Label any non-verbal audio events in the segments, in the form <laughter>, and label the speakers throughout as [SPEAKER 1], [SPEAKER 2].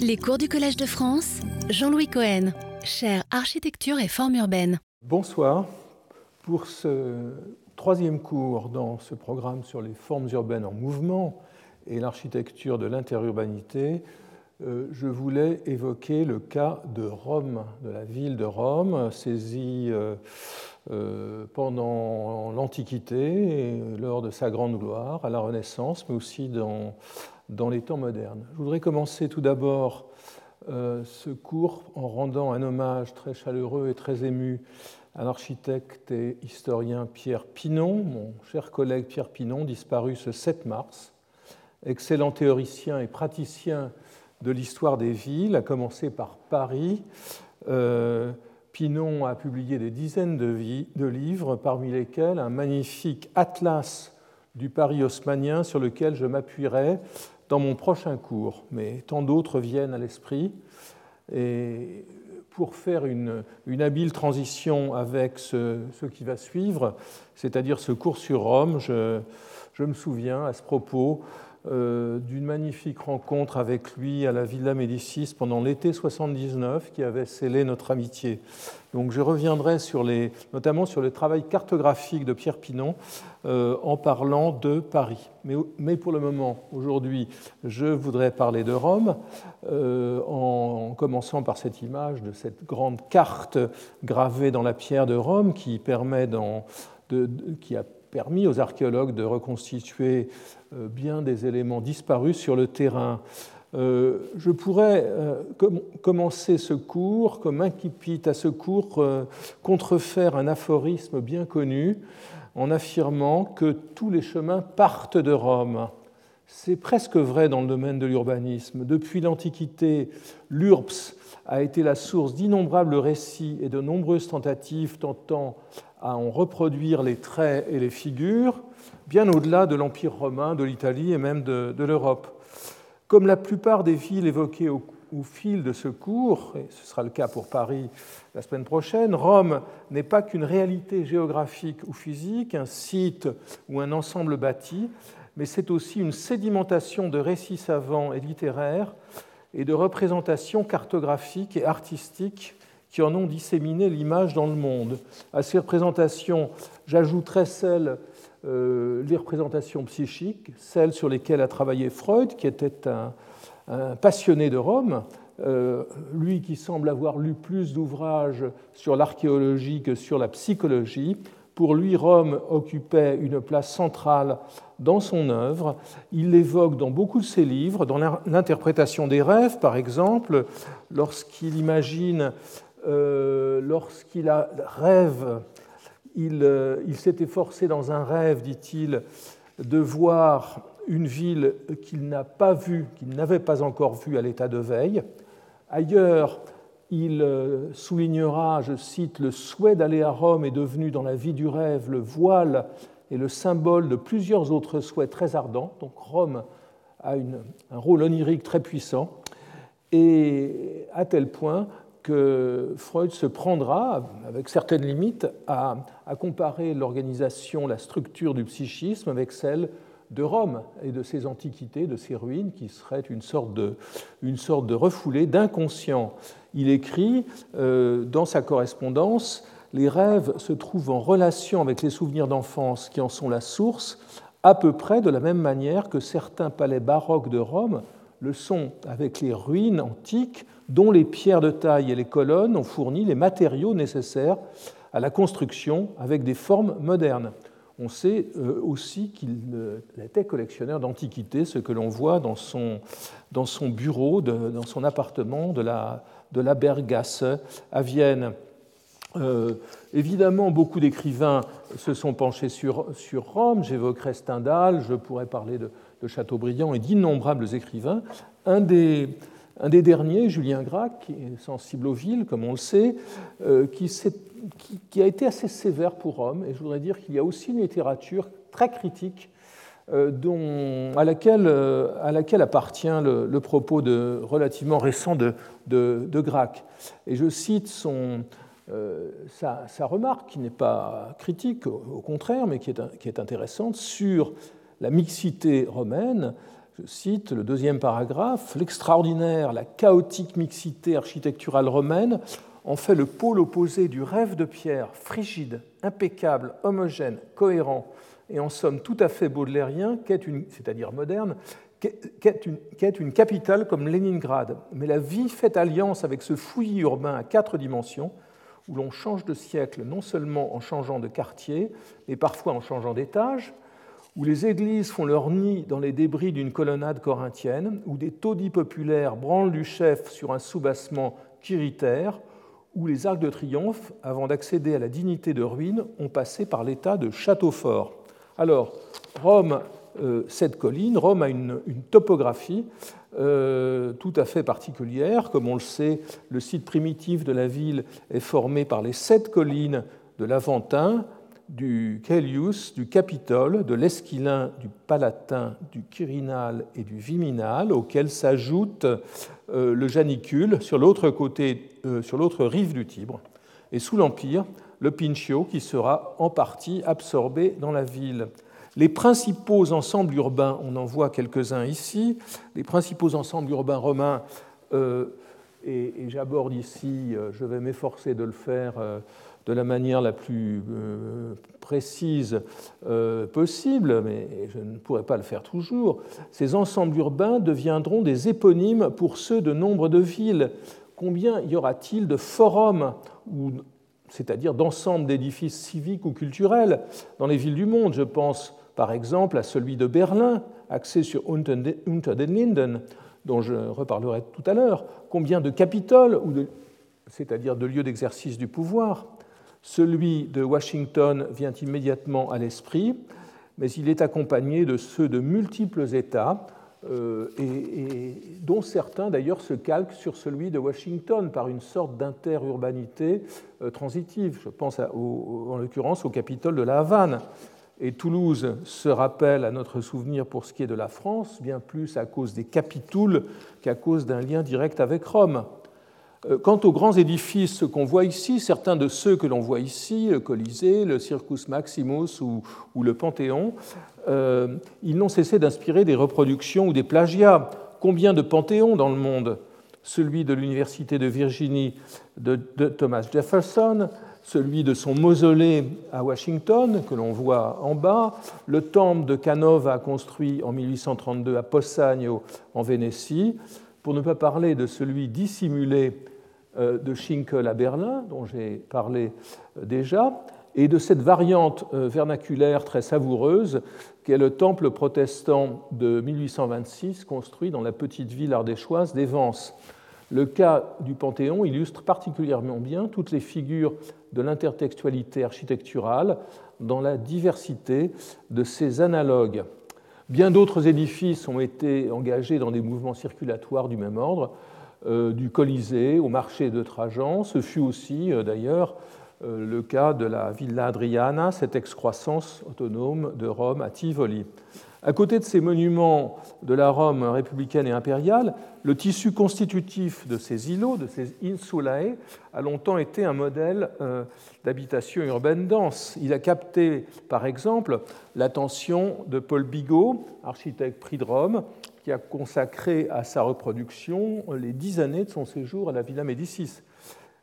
[SPEAKER 1] Les cours du Collège de France, Jean-Louis Cohen, chaire architecture et forme urbaine.
[SPEAKER 2] Bonsoir. Pour ce troisième cours dans ce programme sur les formes urbaines en mouvement et l'architecture de l'interurbanité, euh, je voulais évoquer le cas de Rome, de la ville de Rome, saisie euh, euh, pendant l'Antiquité, lors de sa grande gloire, à la Renaissance, mais aussi dans, dans les temps modernes. Je voudrais commencer tout d'abord ce cours en rendant un hommage très chaleureux et très ému à l'architecte et historien Pierre Pinon, mon cher collègue Pierre Pinon, disparu ce 7 mars, excellent théoricien et praticien de l'histoire des villes, à commencer par Paris. Euh, Pinon a publié des dizaines de, livres, parmi lesquels un magnifique atlas du Paris haussmanien sur lequel je m'appuierai dans mon prochain cours, mais tant d'autres viennent à l'esprit. Et pour faire une, habile transition avec ce, qui va suivre, c'est-à-dire ce cours sur Rome, je me souviens à ce propos euh, d'une magnifique rencontre avec lui à la Villa Médicis pendant l'été 79 qui avait scellé notre amitié. Donc je reviendrai sur les, notamment sur le travail cartographique de Pierre Pinon euh, en parlant de Paris. Mais, mais pour le moment, aujourd'hui, je voudrais parler de Rome euh, en, commençant par cette image de cette grande carte gravée dans la pierre de Rome qui permet dans, de, qui a permis aux archéologues de reconstituer euh, bien des éléments disparus sur le terrain. Euh, je pourrais euh, commencer ce cours, comme incipit à ce cours, contrefaire un aphorisme bien connu en affirmant que tous les chemins partent de Rome. C'est presque vrai dans le domaine de l'urbanisme. Depuis l'Antiquité, l'URBS a été la source d'innombrables récits et de nombreuses tentatives tentant à en reproduire les traits et les figures, bien au-delà de l'Empire romain, de l'Italie et même de, l'Europe. Comme la plupart des villes évoquées au, fil de ce cours, et ce sera le cas pour Paris la semaine prochaine, Rome n'est pas qu'une réalité géographique ou physique, un site ou un ensemble bâti, mais c'est aussi une sédimentation de récits savants et littéraires et de représentations cartographiques et artistiques qui en ont disséminé l'image dans le monde. À ces représentations, j'ajouterai celles, euh, les représentations psychiques, celles sur lesquelles a travaillé Freud, qui était un, passionné de Rome, euh, lui qui semble avoir lu plus d'ouvrages sur l'archéologie que sur la psychologie. Pour lui, Rome occupait une place centrale dans son œuvre. Il l'évoque dans beaucoup de ses livres, dans l'interprétation des rêves, par exemple, lorsqu'il imagine euh, lorsqu'il rêve, euh, il, s'était forcé dans un rêve, dit-il, de voir une ville qu'il n'a pas vue, qu'il n'avait pas encore vue à l'état de veille. Ailleurs, il euh, soulignera, je cite, le souhait d'aller à Rome est devenu dans la vie du rêve le voile et le symbole de plusieurs autres souhaits très ardents. Donc Rome a un rôle onirique très puissant, et à tel point que Freud se prendra, avec certaines limites, à, comparer l'organisation, la structure du psychisme avec celle de Rome et de ses antiquités, de ses ruines, qui seraient une sorte de, une refoulé d'inconscient. Il écrit euh, dans sa correspondance Les rêves se trouvent en relation avec les souvenirs d'enfance qui en sont la source, à peu près de la même manière que certains palais baroques de Rome le sont avec les ruines antiques dont les pierres de taille et les colonnes ont fourni les matériaux nécessaires à la construction avec des formes modernes. On sait euh, aussi qu'il était collectionneur d'antiquités, ce que l'on voit dans son, bureau, dans son appartement de la Bergasse à Vienne. Euh, évidemment, beaucoup d'écrivains se sont penchés sur, sur Rome. J'évoquerai Stendhal, je pourrais parler de, de Chateaubriand et d'innombrables écrivains. Un des, un des derniers, Julien Gracq, qui est sensible aux villes, comme on le sait, euh, qui, a été assez sévère pour Rome. Et je voudrais dire qu'il y a aussi une littérature très critique euh, dont, à, laquelle, à, laquelle, appartient le, propos de, relativement récent de, de, de, Gracq. Et je cite son, sa, sa, remarque, qui n'est pas critique, au contraire, mais qui est, qui est intéressante, sur la mixité romaine je cite le deuxième paragraphe, l'extraordinaire, la chaotique mixité architecturale romaine en fait le pôle opposé du rêve de Pierre, frigide, impeccable, homogène, cohérent, et en somme tout à fait baudelairien, c'est-à-dire moderne, qu'est une, une, capitale comme Leningrad. Mais la vie fait alliance avec ce fouillis urbain à quatre dimensions, où l'on change de siècle non seulement en changeant de quartier, mais parfois en changeant d'étage, où les églises font leur nid dans les débris d'une colonnade corinthienne, où des taudis populaires branlent du chef sur un soubassement quiritaire, où les arcs de triomphe, avant d'accéder à la dignité de ruine, ont passé par l'état de château fort. Alors, Rome, cette colline, Rome a une, topographie euh, tout à fait particulière. Comme on le sait, le site primitif de la ville est formé par les sept collines de l'Aventin, du Caelius, du Capitole, de l'Esquilin, du Palatin, du Quirinal et du Viminal, auxquels s'ajoute euh, le Janicule sur l'autre côté, euh, sur l'autre rive du Tibre, et sous l'Empire, le Pincio qui sera en partie absorbé dans la ville. Les principaux ensembles urbains, on en voit quelques-uns ici, les principaux ensembles urbains romains, euh, et, j'aborde ici, je vais m'efforcer de le faire de la manière la plus euh, précise euh, possible, mais je ne pourrai pas le faire toujours, ces ensembles urbains deviendront des éponymes pour ceux de nombre de villes. Combien y aura-t-il de forums, c'est-à-dire d'ensembles d'édifices civiques ou culturels dans les villes du monde? Je pense par exemple à celui de Berlin, axé sur Unter den Linden, dont je reparlerai tout à l'heure. Combien de capitoles, c'est-à-dire de lieux d'exercice du pouvoir celui de Washington vient immédiatement à l'esprit, mais il est accompagné de ceux de multiples États, euh, dont certains d'ailleurs se calquent sur celui de Washington par une sorte d'interurbanité euh, transitive. Je pense en l'occurrence au Capitole de la Havane. Et Toulouse se rappelle à notre souvenir pour ce qui est de la France, bien plus à cause des capitouls qu'à cause d'un lien direct avec Rome. Euh, quant aux grands édifices qu'on voit ici, certains de ceux que l'on voit ici, le Colisée, le Circus Maximus ou, le Panthéon, euh, ils n'ont cessé d'inspirer des reproductions ou des plagiats. Combien de panthéons dans le monde? Celui de l'Université de Virginie de, Thomas Jefferson, celui de son mausolée à Washington, que l'on voit en bas, le temple de Canova construit en 1832 à Possagno en Vénétie, pour ne pas parler de celui dissimulé euh, de Schinkel à Berlin, dont j'ai parlé euh, déjà, et de cette variante euh, vernaculaire très savoureuse qu'est le temple protestant de 1826 construit dans la petite ville ardéchoise d'Evance. Le cas du Panthéon illustre particulièrement bien toutes les figures de l'intertextualité architecturale dans la diversité de ses analogues. Bien d'autres édifices ont été engagés dans des mouvements circulatoires du même ordre, euh, du Colisée au marché de Trajan. Ce fut aussi euh, d'ailleurs euh, le cas de la Villa Adriana, cette excroissance autonome de Rome à Tivoli. À côté de ces monuments de la Rome républicaine et impériale, le tissu constitutif de ces îlots, de ces insulae, a longtemps été un modèle d'habitation urbaine dense. Il a capté, par exemple, l'attention de Paul Bigot, architecte prix de Rome, qui a consacré à sa reproduction les dix années de son séjour à la Villa Médicis euh,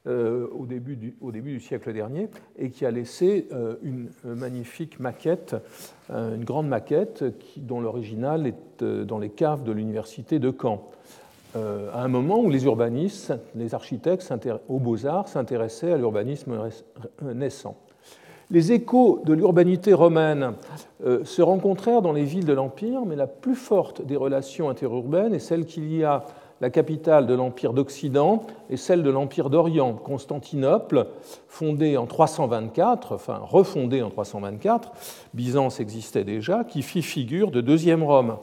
[SPEAKER 2] au, début du, au, début du, siècle dernier et qui a laissé euh, une magnifique maquette, euh, une grande maquette dont l'original est dans les caves de l'université de Caen. à un moment où les urbanistes, les architectes aux beaux-arts s'intéressaient à l'urbanisme naissant. Les échos de l'urbanité romaine euh, se rencontrèrent dans les villes de l'Empire, mais la plus forte des relations interurbaines est celle qu'il y a la capitale de l'Empire d'Occident et celle de l'Empire d'Orient, Constantinople, fondée en 324, enfin refondée en 324, Byzance existait déjà, qui fit figure de deuxième Rome.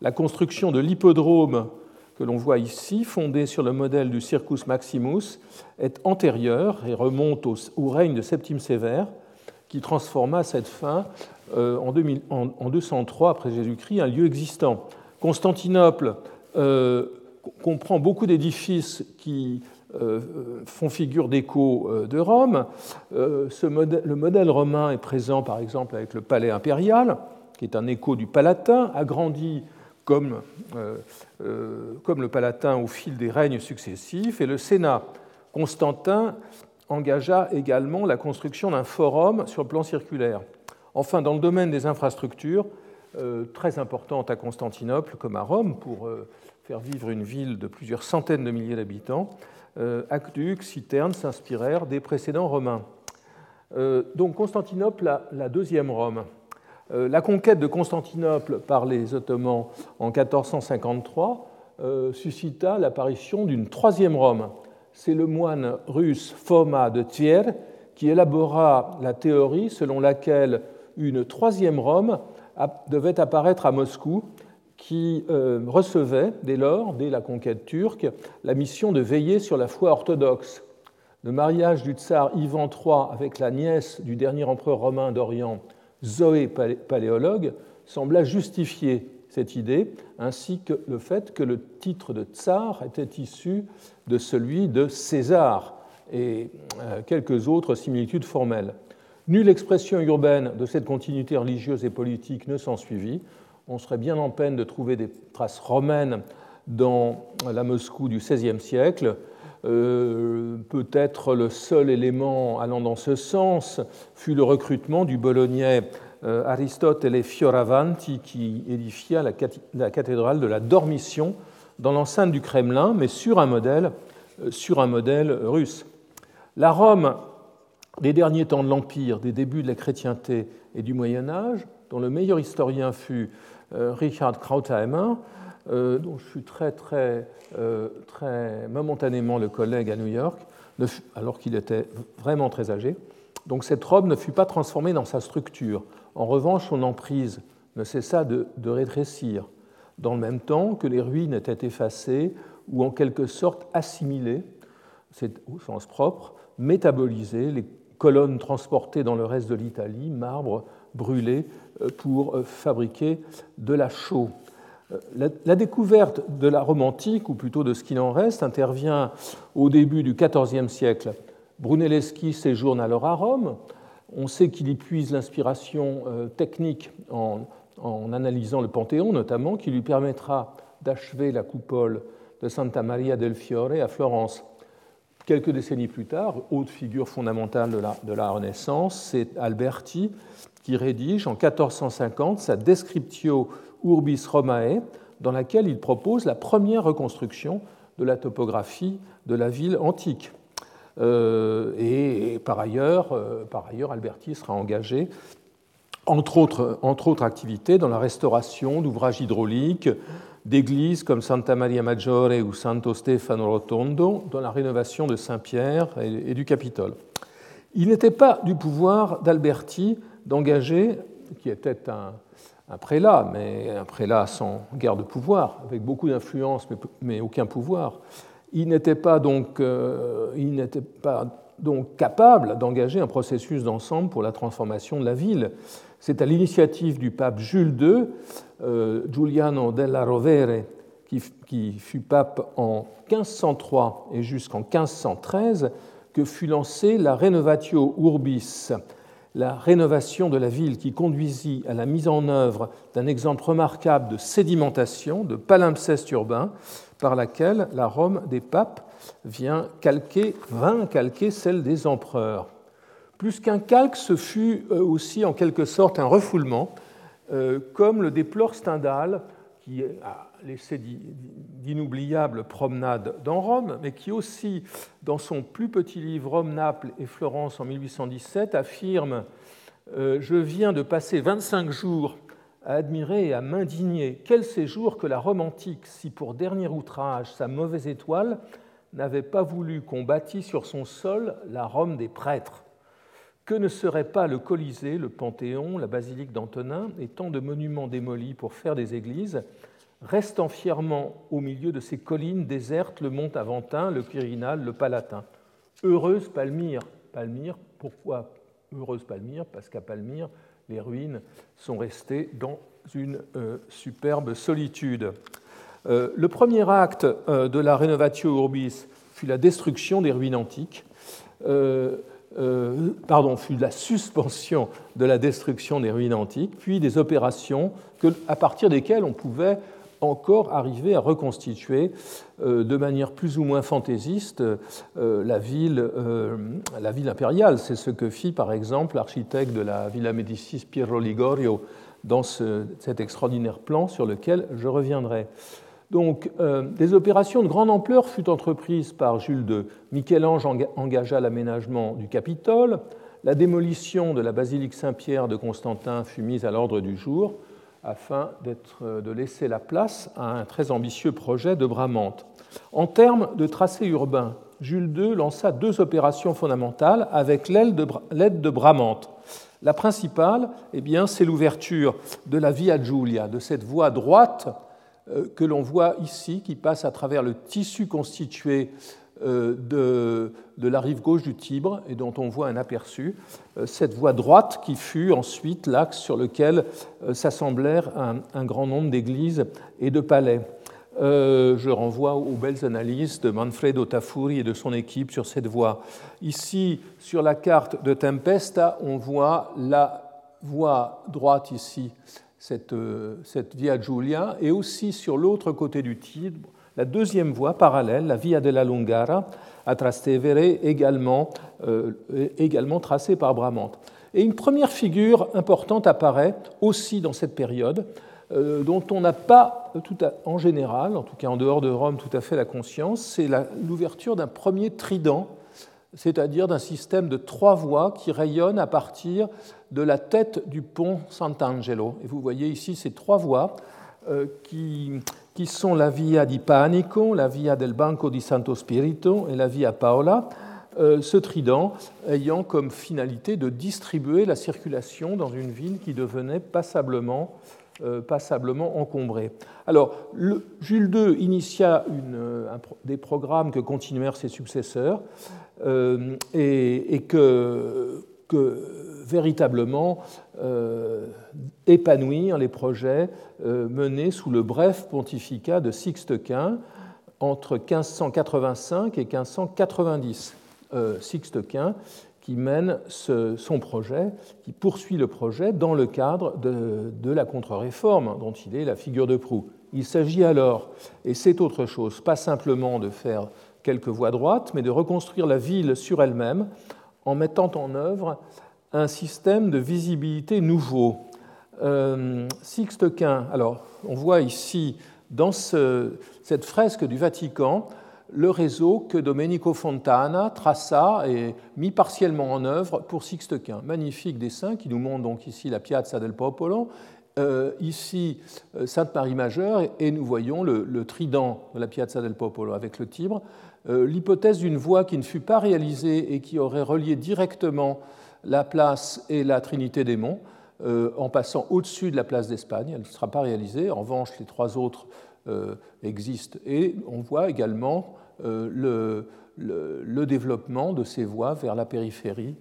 [SPEAKER 2] La construction de l'hippodrome que l'on voit ici, fondée sur le modèle du Circus Maximus, est antérieure et remonte au règne de Septime Sévère, qui transforma cette fin, euh, en, 203 après Jésus-Christ, un lieu existant. Constantinople euh, comprend beaucoup d'édifices qui euh, font figure d'écho de Rome. le modèle romain est présent par exemple avec le palais impérial, qui est un écho du Palatin, agrandi comme, le Palatin au fil des règnes successifs, et le Sénat Constantin engagea également la construction d'un forum sur le plan circulaire. Enfin, dans le domaine des infrastructures, très importantes à Constantinople comme à Rome, pour faire vivre une ville de plusieurs centaines de milliers d'habitants, euh, aqueducs, citernes s'inspirèrent des précédents romains. Euh, donc Constantinople, la, deuxième Rome. Euh, la conquête de Constantinople par les Ottomans en 1453 suscita l'apparition d'une troisième Rome. C'est le moine russe Foma de Thiers qui élabora la théorie selon laquelle une troisième Rome devait apparaître à Moscou qui euh, recevait dès lors, dès la conquête turque, la mission de veiller sur la foi orthodoxe. Le mariage du tsar Ivan III avec la nièce du dernier empereur romain d'Orient, Zoé Paléologue, sembla justifier cette idée, ainsi que le fait que le titre de tsar était issu de celui de César et euh, quelques autres similitudes formelles. Nulle expression urbaine de cette continuité religieuse et politique ne s'ensuivit on serait bien en peine de trouver des traces romaines dans la Moscou du XVIe siècle. Euh, peut-être le seul élément allant dans ce sens fut le recrutement du bolognais euh, Aristote Fioravanti qui édifia la, cathédrale de la Dormition dans l'enceinte du Kremlin, mais sur un modèle, euh, sur un modèle russe. La Rome des derniers temps de l'Empire, des débuts de la chrétienté et du Moyen Âge, dont le meilleur historien fut Richard Krautheimer, euh, dont je suis très, très, euh, très momentanément le collègue à New York, alors qu'il était vraiment très âgé. Donc cette robe ne fut pas transformée dans sa structure. En revanche, son emprise ne cessa de, de rétrécir, dans le même temps que les ruines étaient effacées ou en quelque sorte assimilées, c'est au sens propre, métabolisées, les colonnes transportées dans le reste de l'Italie, marbre brûlé euh, pour euh, fabriquer de la chaux. Euh, la, découverte de la Rome antique, ou plutôt de ce qu'il en reste, intervient au début du XIVe siècle. Brunelleschi séjourne alors à Rome. On sait qu'il y puise l'inspiration technique en, analysant le Panthéon, notamment, qui lui permettra d'achever la coupole de Santa Maria del Fiore à Florence. Quelques décennies plus tard, haute figure fondamentale de la Renaissance, c'est Alberti qui rédige en 1450 sa Descriptio Urbis Romae, dans laquelle il propose la première reconstruction de la topographie de la ville antique. Euh, et, par, ailleurs, euh, par ailleurs, Alberti sera engagé, entre autres, entre autres activités, dans la restauration d'ouvrages hydrauliques, d'églises comme Santa Maria Maggiore ou Santo Stefano Rotondo, dans la rénovation de Saint-Pierre et, et du Capitole. Il n'était pas du pouvoir d'Alberti d'engager, qui était un, prélat, mais un prélat sans guerre de pouvoir, avec beaucoup d'influence mais, aucun pouvoir, il n'était pas donc, euh, il n'était pas donc capable d'engager un processus d'ensemble pour la transformation de la ville. C'est à l'initiative du pape Jules II, euh, Giuliano della Rovere, qui, qui, fut pape en 1503 et jusqu'en 1513, que fut lancée la Renovatio Urbis, la rénovation de la ville qui conduisit à la mise en œuvre d'un exemple remarquable de sédimentation, de palimpseste urbain, par laquelle la Rome des papes vient calquer, vint calquer celle des empereurs. Plus qu'un calque, ce fut euh, aussi en quelque sorte un refoulement, euh, comme le déplore Stendhal, qui a laissé d'inoubliables promenades dans Rome, mais qui aussi, dans son plus petit livre Rome, Naples et Florence en 1817, affirme euh, Je viens de passer 25 jours à admirer et à m'indigner. Quel séjour que la Rome antique, si pour dernier outrage sa mauvaise étoile n'avait pas voulu qu'on bâtît sur son sol la Rome des prêtres. Que ne serait pas le Colisée, le Panthéon, la basilique d'Antonin et tant de monuments démolis pour faire des églises restant fièrement au milieu de ces collines désertes le mont Aventin, le Quirinal, le Palatin. Heureuse Palmyre. Palmyre, pourquoi heureuse Palmyre? Parce qu'à Palmyre, les ruines sont restées dans une euh, superbe solitude. Euh, le premier acte euh, de la Renovatio Urbis fut la destruction des ruines antiques. pardon, fut la suspension de la destruction des ruines antiques, puis des opérations à partir desquelles on pouvait encore arriver à reconstituer de manière plus ou moins fantaisiste la, ville, la ville impériale. C'est ce que fit par exemple l'architecte de la Villa Médicis Piero Ligorio dans cet extraordinaire plan sur lequel je reviendrai. Donc, des opérations de grande ampleur furent entreprises par Jules II. Michel-Ange engagea l'aménagement du Capitole, la démolition de la basilique Saint-Pierre de Constantin fut mise à l'ordre du jour afin de laisser la place à un très ambitieux projet de Bramante. En termes de tracé urbain, Jules II lança deux opérations fondamentales avec l'aide de, Bramante. La principale, eh bien, c'est l'ouverture de la Via Giulia, de cette voie droite euh, que l'on voit ici, qui passe à travers le tissu constitué euh, de, la rive gauche du Tibre et dont on voit un aperçu, euh, cette voie droite qui fut ensuite l'axe sur lequel euh, s'assemblèrent un, grand nombre d'églises et de palais. je renvoie aux belles analyses de Manfredo Tafuri et de son équipe sur cette voie. Ici, sur la carte de Tempesta, on voit la voie droite ici, cette, cette Via Giulia, et aussi sur l'autre côté du Tibre, la deuxième voie parallèle, la Via della Lungara, à Trastevere, également, euh, également tracée par Bramante. Et une première figure importante apparaît aussi dans cette période, euh, dont on n'a pas, en général, en tout cas en dehors de Rome, tout à fait la conscience, c'est l'ouverture d'un premier trident, c'est-à-dire d'un système de trois voies qui rayonnent à partir de la tête du pont Sant'Angelo. Et vous voyez ici ces trois voies euh, qui qui sont la Via di Panico, la Via del Banco di Santo Spirito et la Via Paola, euh, ce trident ayant comme finalité de distribuer la circulation dans une ville qui devenait passablement, euh, passablement encombrée. Alors, Jules II initia une, des programmes que continuèrent ses successeurs euh, et, que, véritablement euh, épanouir les projets euh, menés sous le bref pontificat de Sixte Quint entre 1585 et 1590. Euh, Sixte Quint qui mène son projet, qui poursuit le projet dans le cadre de, de la contre-réforme dont il est la figure de proue. Il s'agit alors, et c'est autre chose, pas simplement de faire quelques voies droites, mais de reconstruire la ville sur elle-même en mettant en œuvre un système de visibilité nouveau. Euh, Sixte Quint, alors on voit ici dans cette fresque du Vatican le réseau que Domenico Fontana traça et mit partiellement en œuvre pour Sixte Quint. Magnifique dessin qui nous montre donc ici la Piazza del Popolo, euh, ici euh, Sainte-Marie-Majeure, et nous voyons le, trident de la Piazza del Popolo avec le Tibre. L'hypothèse d'une voie qui ne fut pas réalisée et qui aurait relié directement la place et la Trinité des Monts, euh, en passant au-dessus de la place d'Espagne. Elle ne sera pas réalisée. En revanche, les trois autres euh, existent. Et on voit également euh, le, développement de ces voies vers la périphérie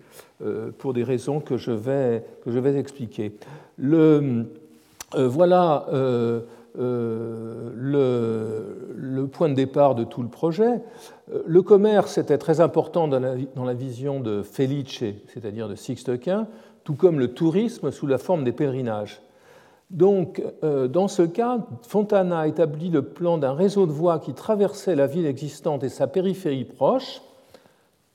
[SPEAKER 2] pour des raisons que je vais, que je vais expliquer. Le, voilà euh, le, point de départ de tout le projet. Euh, le commerce était très important dans la, vision de Felice, c'est-à-dire de Sixte Quint, tout comme le tourisme sous la forme des pèlerinages. Donc, euh, dans ce cas, Fontana a établi le plan d'un réseau de voies qui traversait la ville existante et sa périphérie proche,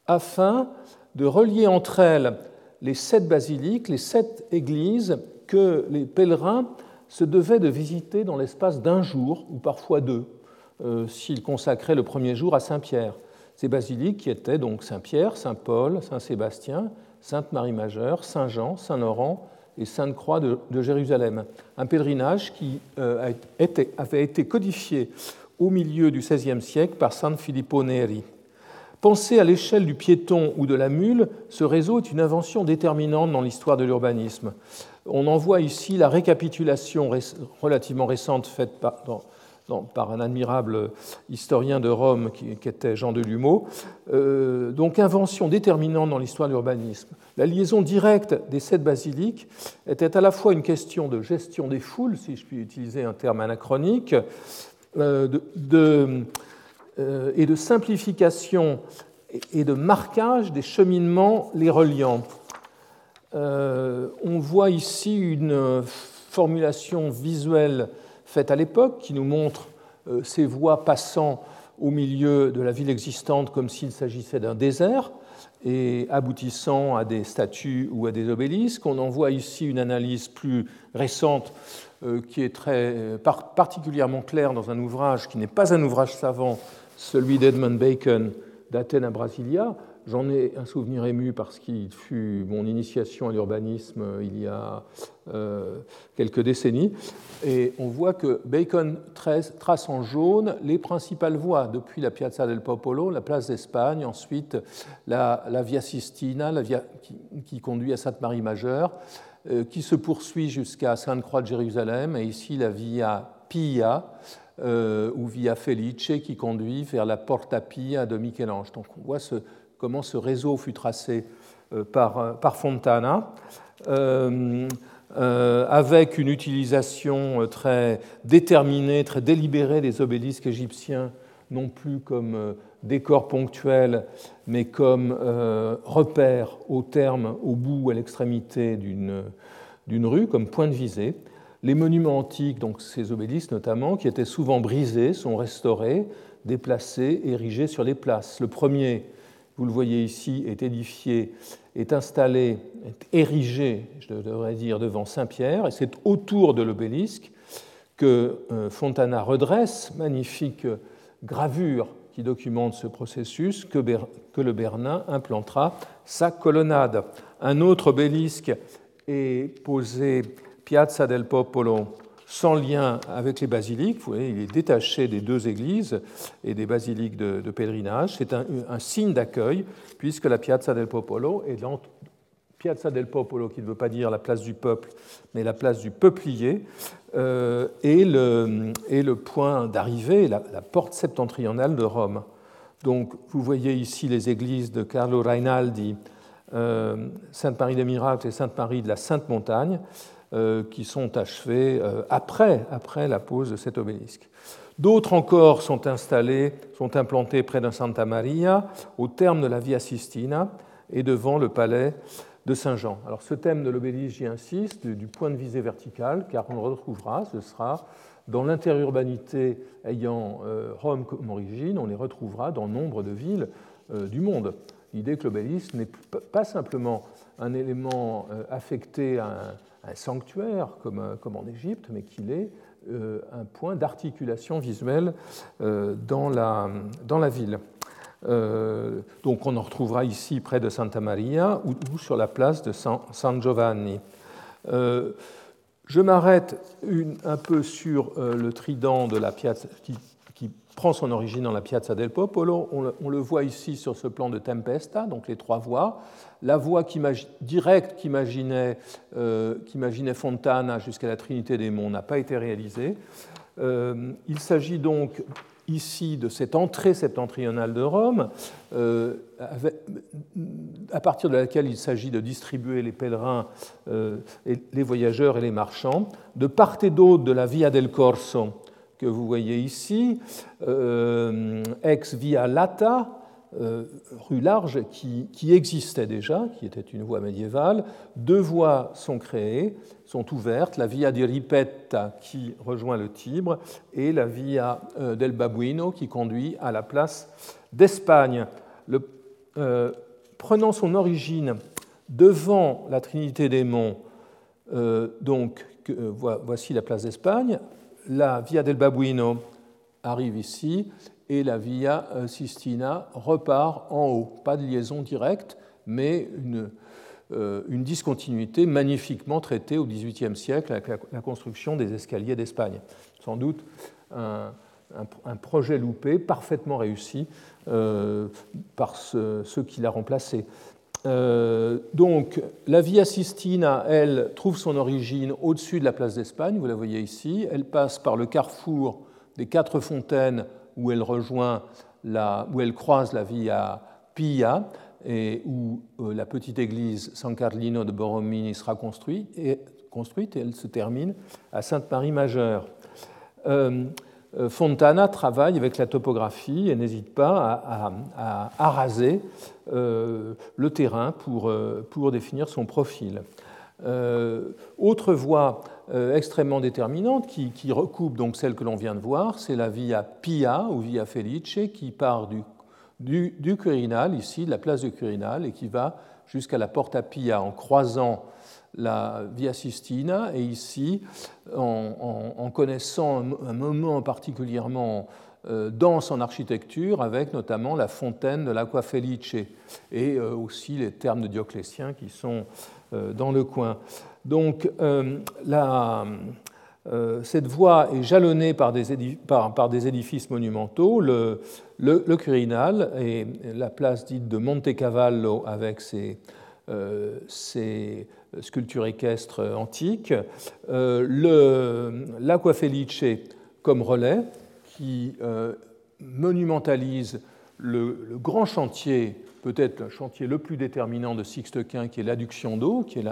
[SPEAKER 2] afin de relier entre elles les sept basiliques, les sept églises que les pèlerins se devait de visiter dans l'espace d'un jour, ou parfois deux, euh, s'il consacrait le premier jour à Saint-Pierre. Ces basiliques qui étaient donc Saint-Pierre, Saint-Paul, Saint-Sébastien, Sainte-Marie-Majeure, Saint-Jean, Saint-Laurent et Sainte-Croix de, Jérusalem. Un pèlerinage qui euh, avait été codifié au milieu du XVIe siècle par San Filippo Neri. Pensé à l'échelle du piéton ou de la mule, ce réseau est une invention déterminante dans l'histoire de l'urbanisme. On en voit ici la récapitulation relativement récente faite par, un admirable historien de Rome qui, était Jean de Lumeau. Euh, donc, invention déterminante dans l'histoire de l'urbanisme. La liaison directe des sept basiliques était à la fois une question de gestion des foules, si je puis utiliser un terme anachronique, euh, euh, et de simplification et de marquage des cheminements les reliant. On voit ici une formulation visuelle faite à l'époque qui nous montre ces voies passant au milieu de la ville existante comme s'il s'agissait d'un désert et aboutissant à des statues ou à des obélisques. On en voit ici une analyse plus récente euh, qui est très, particulièrement claire dans un ouvrage qui n'est pas un ouvrage savant, celui d'Edmund Bacon d'Athènes à Brasilia, J'en ai un souvenir ému parce qu'il fut mon initiation à l'urbanisme euh, il y a euh, quelques décennies. Et on voit que Bacon trace en jaune les principales voies depuis la Piazza del Popolo, la place d'Espagne, ensuite la, Via Sistina, la via, qui, conduit à Sainte-Marie-Majeure, euh, qui se poursuit jusqu'à Sainte-Croix de Jérusalem, et ici la Via Pia. ou Via Felice qui conduit vers la Porta Pia de Michel-Ange. Donc on voit ce, comment ce réseau fut tracé euh, par, par Fontana, euh, euh, avec une utilisation très déterminée, très délibérée des obélisques égyptiens, non plus comme décor ponctuel, mais comme repère au terme, au bout, à l'extrémité d'une rue, comme point de visée. Les monuments antiques, donc ces obélisques notamment, qui étaient souvent brisés, sont restaurés, déplacés, érigés sur les places. Le premier vous le voyez ici, est édifié, est installé, est érigé, je devrais dire, devant Saint-Pierre, et c'est autour de l'obélisque que euh, Fontana redresse, magnifique gravure qui documente ce processus, que, que le Bernin implantera sa colonnade. Un autre obélisque est posé Piazza del Popolo sans lien avec les basiliques. Vous voyez, il est détaché des deux églises et des basiliques de, pèlerinage. C'est un, signe d'accueil, puisque la Piazza del Popolo Piazza del Popolo, qui ne veut pas dire la place du peuple, mais la place du peuplier, euh, est, le, point d'arrivée, la, porte septentrionale de Rome. Donc, vous voyez ici les églises de Carlo Rainaldi, euh, Sainte-Marie des Miracles et Sainte-Marie de la Sainte Montagne. Euh, qui sont achevés euh, après, après la pose de cet obélisque. D'autres encore sont installés, sont implantés près d'un Santa Maria, au terme de la Via Sistina et devant le palais de Saint-Jean. Alors ce thème de l'obélisque, j'y insiste, du point de visée vertical, car on le retrouvera, ce sera dans l'interurbanité ayant euh, Rome comme origine, on les retrouvera dans nombre de villes du monde. L'idée que l'obélisque n'est pas simplement un élément affecté à un, un sanctuaire comme, euh, comme en Égypte, mais qu'il est euh, un point d'articulation visuelle euh, dans, la, dans la ville. donc on en retrouvera ici près de Santa Maria ou, sur la place de San, Giovanni. je m'arrête un peu sur le trident de la piazza qui, qui, prend son origine dans la Piazza del Popolo. On le, on le voit ici sur ce plan de Tempesta, donc les trois voies la voie directe euh, qu'imaginait Fontana jusqu'à la Trinité des Monts n'a pas été réalisée. Euh, il s'agit donc ici de cette entrée septentrionale de Rome, euh, à partir de laquelle il s'agit de distribuer les pèlerins, les voyageurs et les marchands. De part et d'autre de la Via del Corso que vous voyez ici, ex Via Lata, euh, rue large qui, existait déjà, qui était une voie médiévale. Deux voies sont créées, sont ouvertes, la Via di Ripetta qui rejoint le Tibre et la Via euh, del Babuino qui conduit à la place d'Espagne. Euh, prenant son origine devant la Trinité des Monts, donc voici la place d'Espagne, la Via del Babuino arrive ici et la Via euh, Sistina repart en haut. Pas de liaison directe, mais une, euh, discontinuité magnifiquement traitée au XVIIIe siècle avec la, construction des escaliers d'Espagne. Sans doute un, projet loupé, parfaitement réussi euh, par ceux qui l'a remplacé. donc, la Via Sistina, elle, trouve son origine au-dessus de la place d'Espagne, vous la voyez ici. Elle passe par le carrefour des quatre fontaines où elle rejoint la, où elle croise la via Pia et où euh, la petite église San Carlino de Borromini sera construite et, construite elle se termine à Sainte-Marie-Majeure. Euh, euh, Fontana travaille avec la topographie et n'hésite pas à, à, raser le terrain pour, pour, définir son profil. Autre voie extrêmement déterminante qui, recoupe donc celle que l'on vient de voir, c'est la Via Pia ou Via Felice qui part du, du, Quirinal, ici, de la place du Quirinal, et qui va jusqu'à la Porta Pia en croisant la Via Sistina, et ici, en, connaissant un, moment particulièrement euh, dense en architecture, avec notamment la fontaine de l'Aqua Felice, et euh, aussi les termes de Dioclétien qui sont euh, dans le coin. Donc, cette voie est jalonnée par des, édifices, monumentaux. Le, le, Quirinal et la place dite de Montecavallo avec ses, ses sculpture équestre antique, euh, l'Aqua Felice comme relais qui euh, monumentalise le, grand chantier, peut-être le chantier le plus déterminant de Sixte Quint, qui est l'adduction d'eau, qui est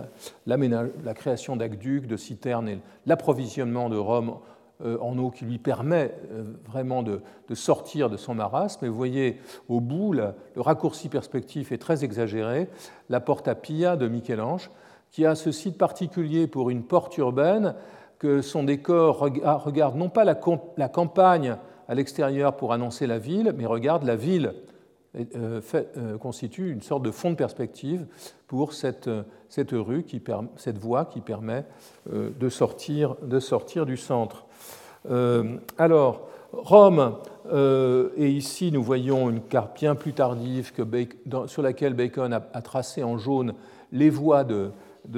[SPEAKER 2] la, création d'aqueducs, de citernes et l'approvisionnement de Rome euh, en eau qui lui permet euh, vraiment de, sortir de son marasme. Mais vous voyez au bout, le raccourci perspectif est très exagéré. La Porta Pia de Michel-Ange, qui a ce site particulier pour une porte urbaine, que son décor regarde non pas la, campagne à l'extérieur pour annoncer la ville, mais regarde la ville euh, euh, constitue une sorte de fond de perspective pour cette, cette rue, cette voie qui permet euh, de, sortir, du centre. alors, Rome, et ici nous voyons une carte bien plus tardive que sur laquelle Bacon a, tracé en jaune les voies de,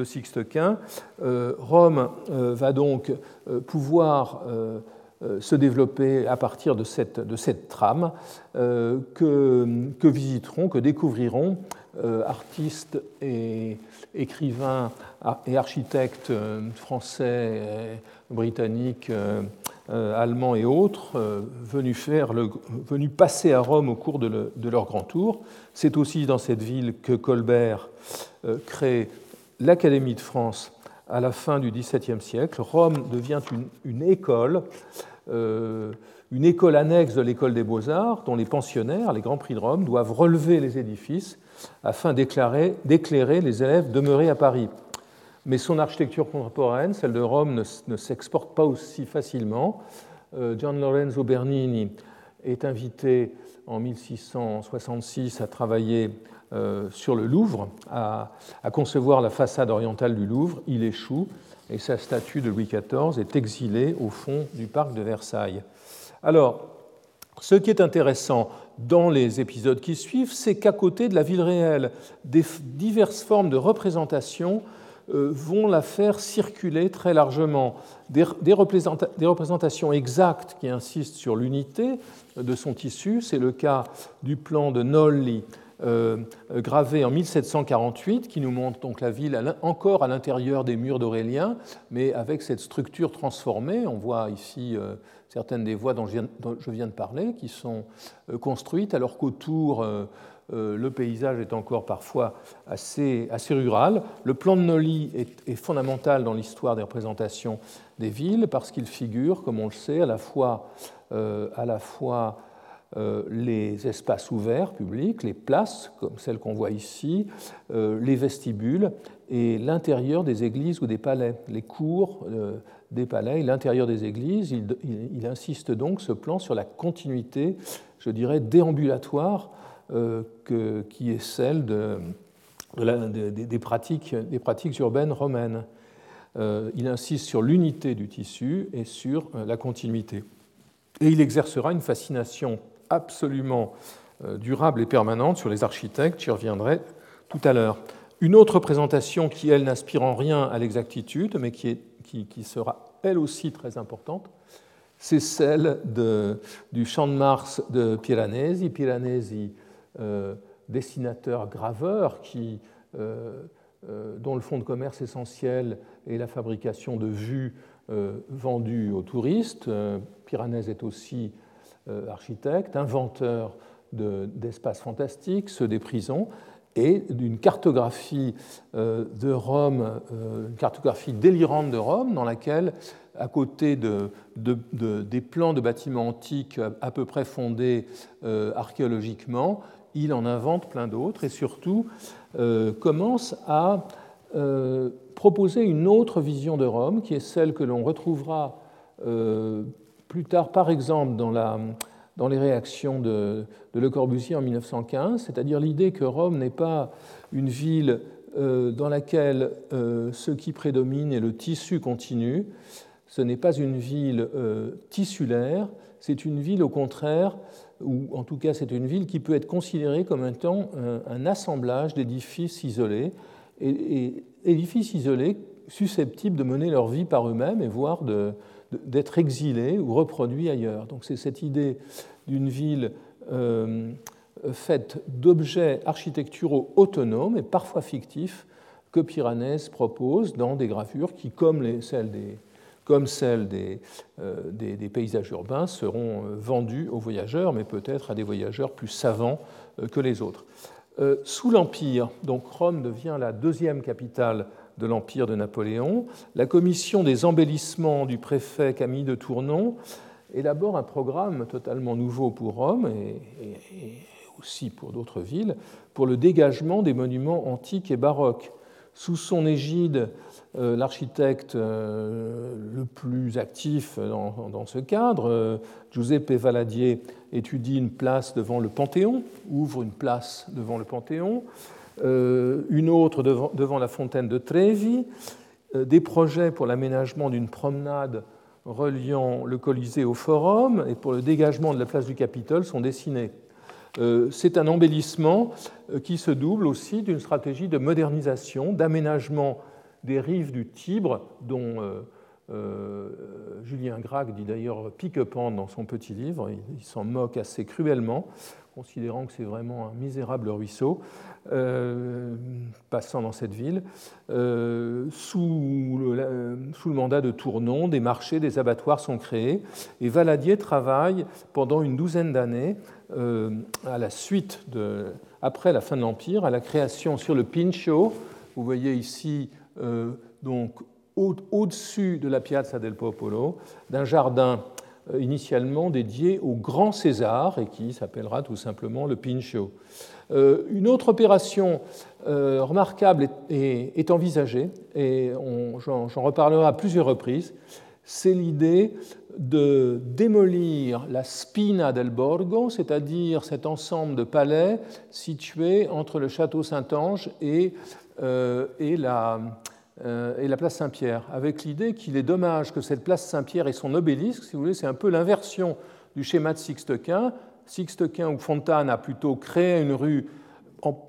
[SPEAKER 2] Sixte Quint. Euh, Rome euh, va donc euh, pouvoir se développer à partir de cette, de cette trame que, que, visiteront, que découvriront artistes et écrivains et architectes français, britanniques, allemands et autres venus, faire le, venus passer à Rome au cours de leur grand tour. C'est aussi dans cette ville que Colbert crée l'Académie de France à la fin du XVIIe siècle. Rome devient une, école, euh, une école annexe de l'école des beaux-arts, dont les pensionnaires, les grands prix de Rome, doivent relever les édifices afin d'éclairer les élèves demeurés à Paris. Mais son architecture contemporaine, celle de Rome, ne, s'exporte pas aussi facilement. Euh, Gian Lorenzo Bernini est invité en 1666 à travailler sur le Louvre, à, concevoir la façade orientale du Louvre. Il échoue et sa statue de Louis XIV est exilée au fond du parc de Versailles. Alors, ce qui est intéressant dans les épisodes qui suivent, c'est qu'à côté de la ville réelle, des diverses formes de représentation euh, vont la faire circuler très largement. Des, représentations exactes qui insistent sur l'unité de son tissu, c'est le cas du plan de Nolli euh, gravé en 1748 qui nous montre donc la ville encore à l'intérieur des murs d'Aurélien, mais avec cette structure transformée. On voit ici euh, certaines des voies dont je viens, de parler qui sont euh, construites alors qu'autour le paysage est encore parfois assez, assez rural. Le plan de Nolly est, fondamental dans l'histoire des représentations des villes parce qu'il figure, comme on le sait, à la fois, à la fois euh, les espaces ouverts publics, les places, comme celles qu'on voit ici, euh, les vestibules et l'intérieur des églises ou des palais, les cours euh, des palais l'intérieur des églises. Il, insiste donc, ce plan, sur la continuité, je dirais, déambulatoire qui est celle des, pratiques, des pratiques urbaines romaines. il insiste sur l'unité du tissu et sur la continuité. Et il exercera une fascination absolument euh, durable et permanente sur les architectes, j'y reviendrai tout à l'heure. Une autre présentation qui, elle, n'aspire en rien à l'exactitude, mais qui, sera elle aussi très importante, c'est celle du champ de Mars de Piranesi. Piranesi, euh, dessinateur, graveur, qui, euh, dont le fonds de commerce essentiel est la fabrication de vues vendues aux touristes. Piranesi est aussi architecte, inventeur d'espaces fantastiques, ceux des prisons, et d'une cartographie euh, de Rome, euh, une cartographie délirante de Rome, dans laquelle, à côté de, des plans de bâtiments antiques à peu près fondés archéologiquement, il en invente plein d'autres et surtout commence à proposait une autre vision de Rome, qui est celle que l'on retrouvera plus tard, par exemple, dans, les réactions de, Le Corbusier en 1915, c'est-à-dire l'idée que Rome n'est pas une ville euh, dans laquelle euh, ce qui prédomine est le tissu continu. Ce n'est pas une ville euh, tissulaire, c'est une ville au contraire, ou en tout cas c'est une ville qui peut être considérée comme étant un, assemblage d'édifices isolés, et, et, édifices isolés susceptibles de mener leur vie par eux-mêmes et voire de, d'être exilé ou reproduit ailleurs. Donc c'est cette idée d'une ville euh, faite d'objets architecturaux autonomes et parfois fictifs que Piranèse propose dans des gravures qui, comme, les, celles euh, des, paysages urbains, seront euh, vendues aux voyageurs, mais peut-être à des voyageurs plus savants que les autres. Sous l'Empire, donc Rome devient la deuxième capitale de l'Empire de Napoléon, la commission des embellissements du préfet Camille de Tournon élabore un programme totalement nouveau pour Rome et, aussi pour d'autres villes pour le dégagement des monuments antiques et baroques. Sous son égide, euh, l'architecte euh, le plus actif dans, ce cadre, euh, Giuseppe Valadier, étudie une place devant le Panthéon, ouvre une place devant le Panthéon. Euh, une autre devant, la fontaine de Trevi, euh, des projets pour l'aménagement d'une promenade reliant le Colisée au Forum et pour le dégagement de la place du Capitole sont dessinés. Euh, c'est un embellissement qui se double aussi d'une stratégie de modernisation, d'aménagement des rives du Tibre, dont Julien Gracq dit d'ailleurs pique-pente dans son petit livre, il s'en moque assez cruellement, considérant que c'est vraiment un misérable ruisseau. Euh, passant dans cette ville. Euh, sous, le, mandat de Tournon, des marchés, des abattoirs sont créés et Valadier travaille pendant une douzaine d'années euh, à la suite de, après la fin de l'Empire, à la création sur le Pincho. Vous voyez ici donc au-dessus de la Piazza del Popolo, d'un jardin initialement dédié au grand César et qui s'appellera tout simplement le Pincho. Euh, une autre opération euh, remarquable est, envisagée, et j'en reparlerai à plusieurs reprises, c'est l'idée de démolir la Spina del Borgo, c'est-à-dire cet ensemble de palais situés entre le château Saint-Ange et, euh, et, la, et, la, place Saint-Pierre, avec l'idée qu'il est dommage que cette place Saint-Pierre et son obélisque, si vous voulez, c'est un peu l'inversion du schéma de Sixte Quint, Sixte Quint ou Fontane a plutôt créé une rue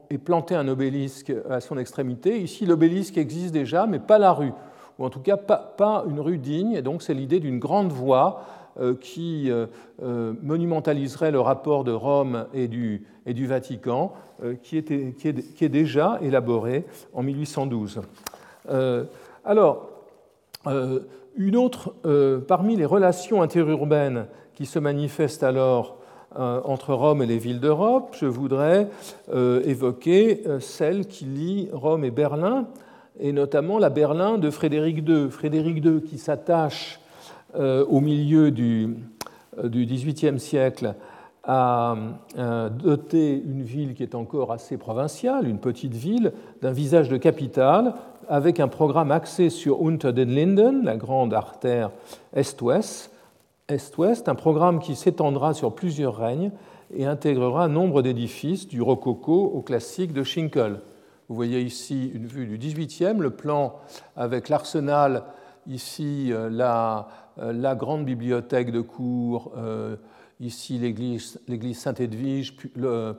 [SPEAKER 2] et planté un obélisque à son extrémité. Ici, l'obélisque existe déjà, mais pas la rue, ou en tout cas pas, une rue digne. Et donc, c'est l'idée d'une grande voie euh, qui euh, euh, monumentaliserait le rapport de Rome et du, Vatican, qui, est, qui, est, déjà élaboré en 1812. Alors, une autre, parmi les relations interurbaines qui se manifestent alors euh, entre Rome et les villes d'Europe, je voudrais euh, évoquer euh, celle qui lie Rome et Berlin, et notamment la Berlin de Frédéric II. Frédéric II qui s'attache au milieu du XVIIIe siècle à doter une ville qui est encore assez provinciale, une petite ville, d'un visage de capitale, avec un programme axé sur Unter den Linden, la grande artère est-ouest, Est-Ouest, un programme qui s'étendra sur plusieurs règnes et intégrera un nombre d'édifices du rococo au classique de Schinkel. Vous voyez ici une vue du 18e, le plan avec l'arsenal, ici euh, la, euh, la, grande bibliothèque de cours, euh, ici l'église Sainte-Edwige,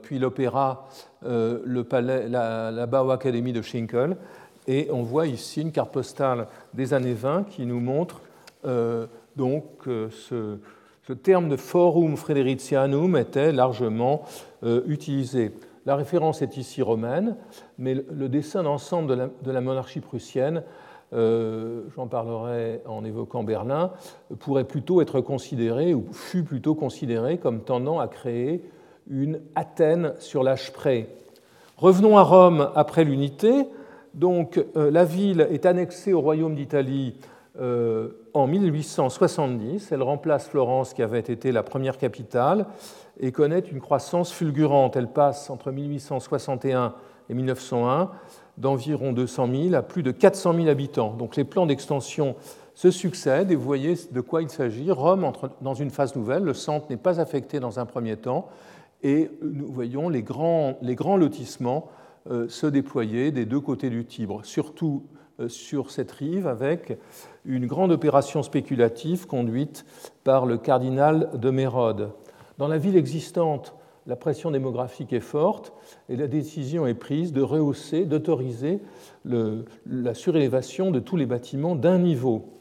[SPEAKER 2] puis l'opéra, le palais, la, la de Schinkel. Et on voit ici une carte postale des années 20 qui nous montre donc euh, ce, terme de forum fredericianum était largement euh, utilisé. La référence est ici romaine, mais le dessin d'ensemble de, la monarchie prussienne, euh, j'en parlerai en évoquant Berlin, pourrait plutôt être considéré, ou fut plutôt considéré comme tendant à créer une Athènes sur l'âge près. Revenons à Rome après l'unité. Donc la ville est annexée au royaume d'Italie euh, en 1870. Elle remplace Florence, qui avait été la première capitale, et connaît une croissance fulgurante. Elle passe entre 1861 et 1901 d'environ 200 000 à plus de 400 000 habitants. Donc les plans d'extension se succèdent et vous voyez de quoi il s'agit. Rome entre dans une phase nouvelle, le centre n'est pas affecté dans un premier temps et nous voyons les grands, lotissements euh, se déployer des deux côtés du Tibre, surtout euh, sur cette rive avec une grande opération spéculative conduite par le cardinal de Mérode. Dans la ville existante, la pression démographique est forte et la décision est prise de rehausser, d'autoriser la surélévation de tous les bâtiments d'un niveau.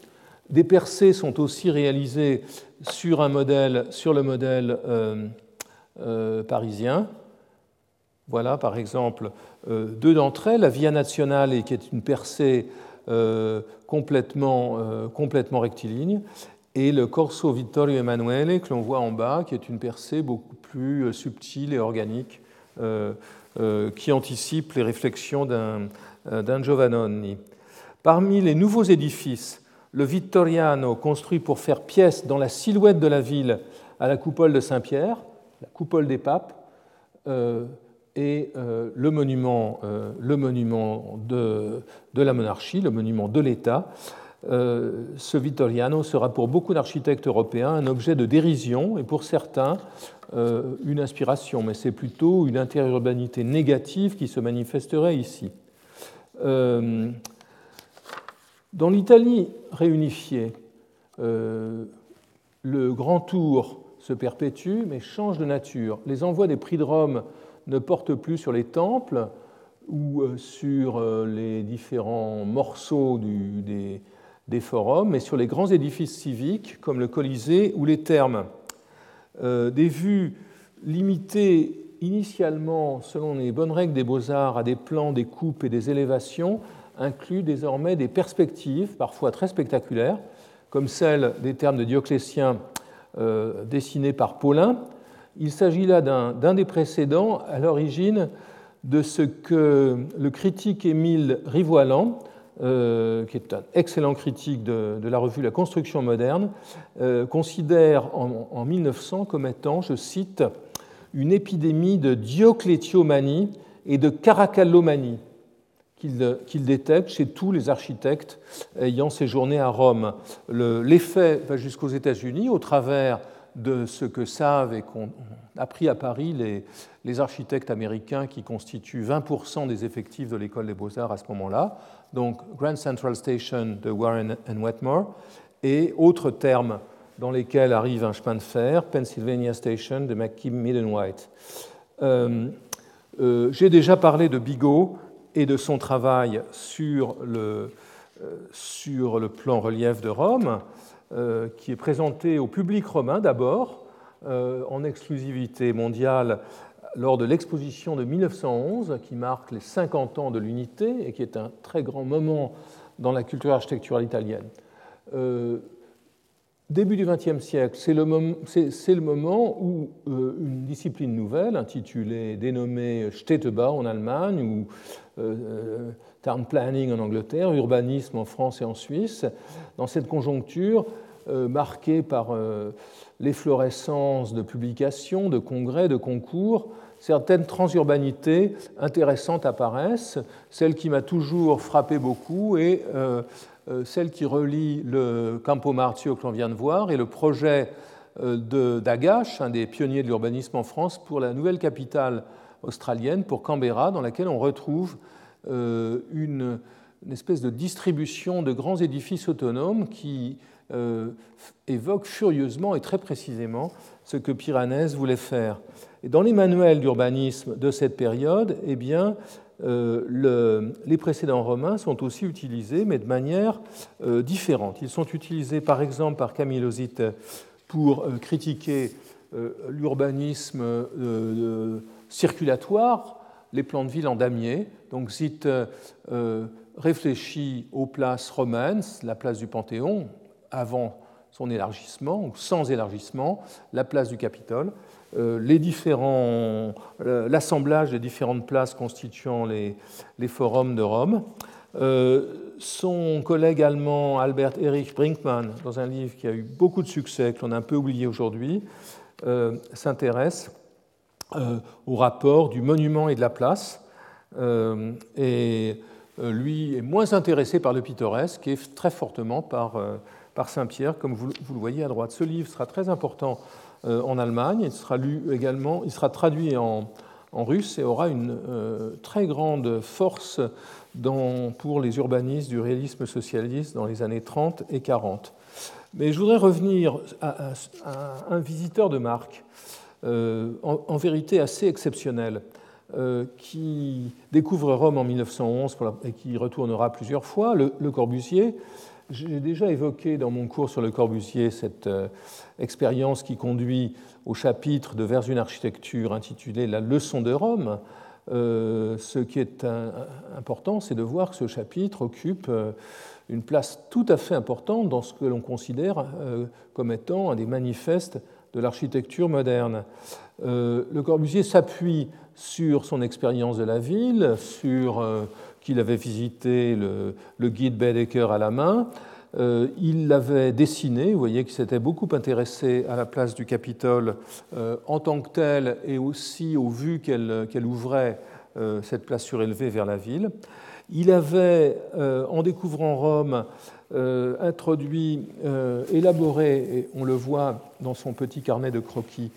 [SPEAKER 2] Des percées sont aussi réalisées sur, un modèle, sur le modèle euh, euh, parisien. Voilà par exemple euh, deux d'entre elles, la Via Nazionale qui est une percée complètement rectiligne, et le Corso Vittorio Emanuele que l'on voit en bas, qui est une percée beaucoup plus euh, subtile et organique, euh, euh, qui anticipe les réflexions d'un Giovannoni. Parmi les nouveaux édifices, le Vittoriano, construit pour faire pièce dans la silhouette de la ville à la coupole de Saint-Pierre, la coupole des papes, et le monument, le monument de, de, la monarchie, le monument de l'État, euh, ce Vittoriano sera pour beaucoup d'architectes européens un objet de dérision et pour certains euh, une inspiration, mais c'est plutôt une interurbanité négative qui se manifesterait ici. Euh, dans l'Italie réunifiée, le grand tour se perpétue mais change de nature. Les envois des prix de Rome ne portent plus sur les temples ou sur les différents morceaux des, des forums, mais sur les grands édifices civiques comme le Colisée ou les thermes. Euh, des vues limitées initialement, selon les bonnes règles des beaux-arts, à des plans, des coupes et des élévations, incluent désormais des perspectives, parfois très spectaculaires, comme celle des thermes de Dioclétien euh, dessinés par Paulin. Il s'agit là d'un des précédents à l'origine de ce que le critique Émile Rivoilan euh, qui est un excellent critique de, la revue La Construction moderne, euh, considère en, 1900 comme étant, je cite, une épidémie de dioclétiomanie et de caracallomanie qu'il détecte chez tous les architectes ayant séjourné à Rome. L'effet va jusqu'aux États-Unis au travers de ce que savent et qu'ont appris à Paris les, architectes américains qui constituent 20% des effectifs de l'école des beaux-arts à ce moment-là, donc Grand Central Station de Warren and Wetmore, et autres termes dans lesquels arrive un chemin de fer, Pennsylvania Station de McKim Millenwhite. Euh, euh, J'ai déjà parlé de Bigot et de son travail sur le, euh, plan relief de Rome, qui est présenté au public romain d'abord, en exclusivité mondiale lors de l'exposition de 1911, qui marque les 50 ans de l'unité et qui est un très grand moment dans la culture architecturale italienne. Euh, début du XXe siècle, c'est le, moment où euh, une discipline nouvelle, intitulée, dénommée Städtebau en Allemagne, ou euh, Town Planning en Angleterre, urbanisme en France et en Suisse, dans cette conjoncture marquée par l'efflorescence de publications, de congrès, de concours, certaines transurbanités intéressantes apparaissent. Celle qui m'a toujours frappé beaucoup est euh, euh, celle qui relie le Campo Marzio que l'on vient de voir et le projet euh, d'Agache, un des pionniers de l'urbanisme en France, pour la nouvelle capitale australienne, pour Canberra, dans laquelle on retrouve une espèce de distribution de grands édifices autonomes qui évoque furieusement et très précisément ce que Piranèse voulait faire. Et dans les manuels d'urbanisme de cette période, eh bien, euh, les précédents romains sont aussi utilisés, mais de manière euh, différente. Ils sont utilisés par exemple par Camille Lozite pour euh, critiquer l'urbanisme circulatoire, les plans de ville en damier. Donc Zite réfléchit aux places romaines, la place du Panthéon, avant son élargissement, ou sans élargissement, la place du Capitole, euh, euh, l'assemblage des différentes places constituant les, forums de Rome. Euh, son collègue allemand Albert Erich Brinkmann, dans un livre qui a eu beaucoup de succès, que l'on a un peu oublié aujourd'hui, s'intéresse au rapport du monument et de la place. et lui, est moins intéressé par le pittoresque et très fortement par, par Saint-Pierre, comme vous, vous, le voyez à droite. Ce livre sera très important en Allemagne. Il sera lu également, il sera traduit en, en russe et aura une très grande force pour les urbanistes du réalisme socialiste dans les années 30 et 40. Mais je voudrais revenir à, un visiteur de marque, euh, en, vérité assez exceptionnel, euh, qui découvre Rome en 1911 et qui retournera plusieurs fois, le, Corbusier. J'ai déjà évoqué dans mon cours sur le Corbusier cette euh, expérience qui conduit au chapitre de Vers une architecture intitulé La leçon de Rome, euh, ce qui est important, c'est de voir que ce chapitre occupe euh, une place tout à fait importante dans ce que l'on considère euh, comme étant un des manifestes de l'architecture moderne. Le Corbusier s'appuie sur son expérience de la ville, sur qu'il avait visité le, guide Baedeker à la main, euh, il l'avait dessiné, vous voyez qu'il s'était beaucoup intéressé à la place du Capitole euh, en tant que telle et aussi aux vues qu'elle ouvrait euh, cette place surélevée vers la ville. Il avait, en découvrant Rome, introduit, élaboré, et on le voit dans son petit carnet de croquis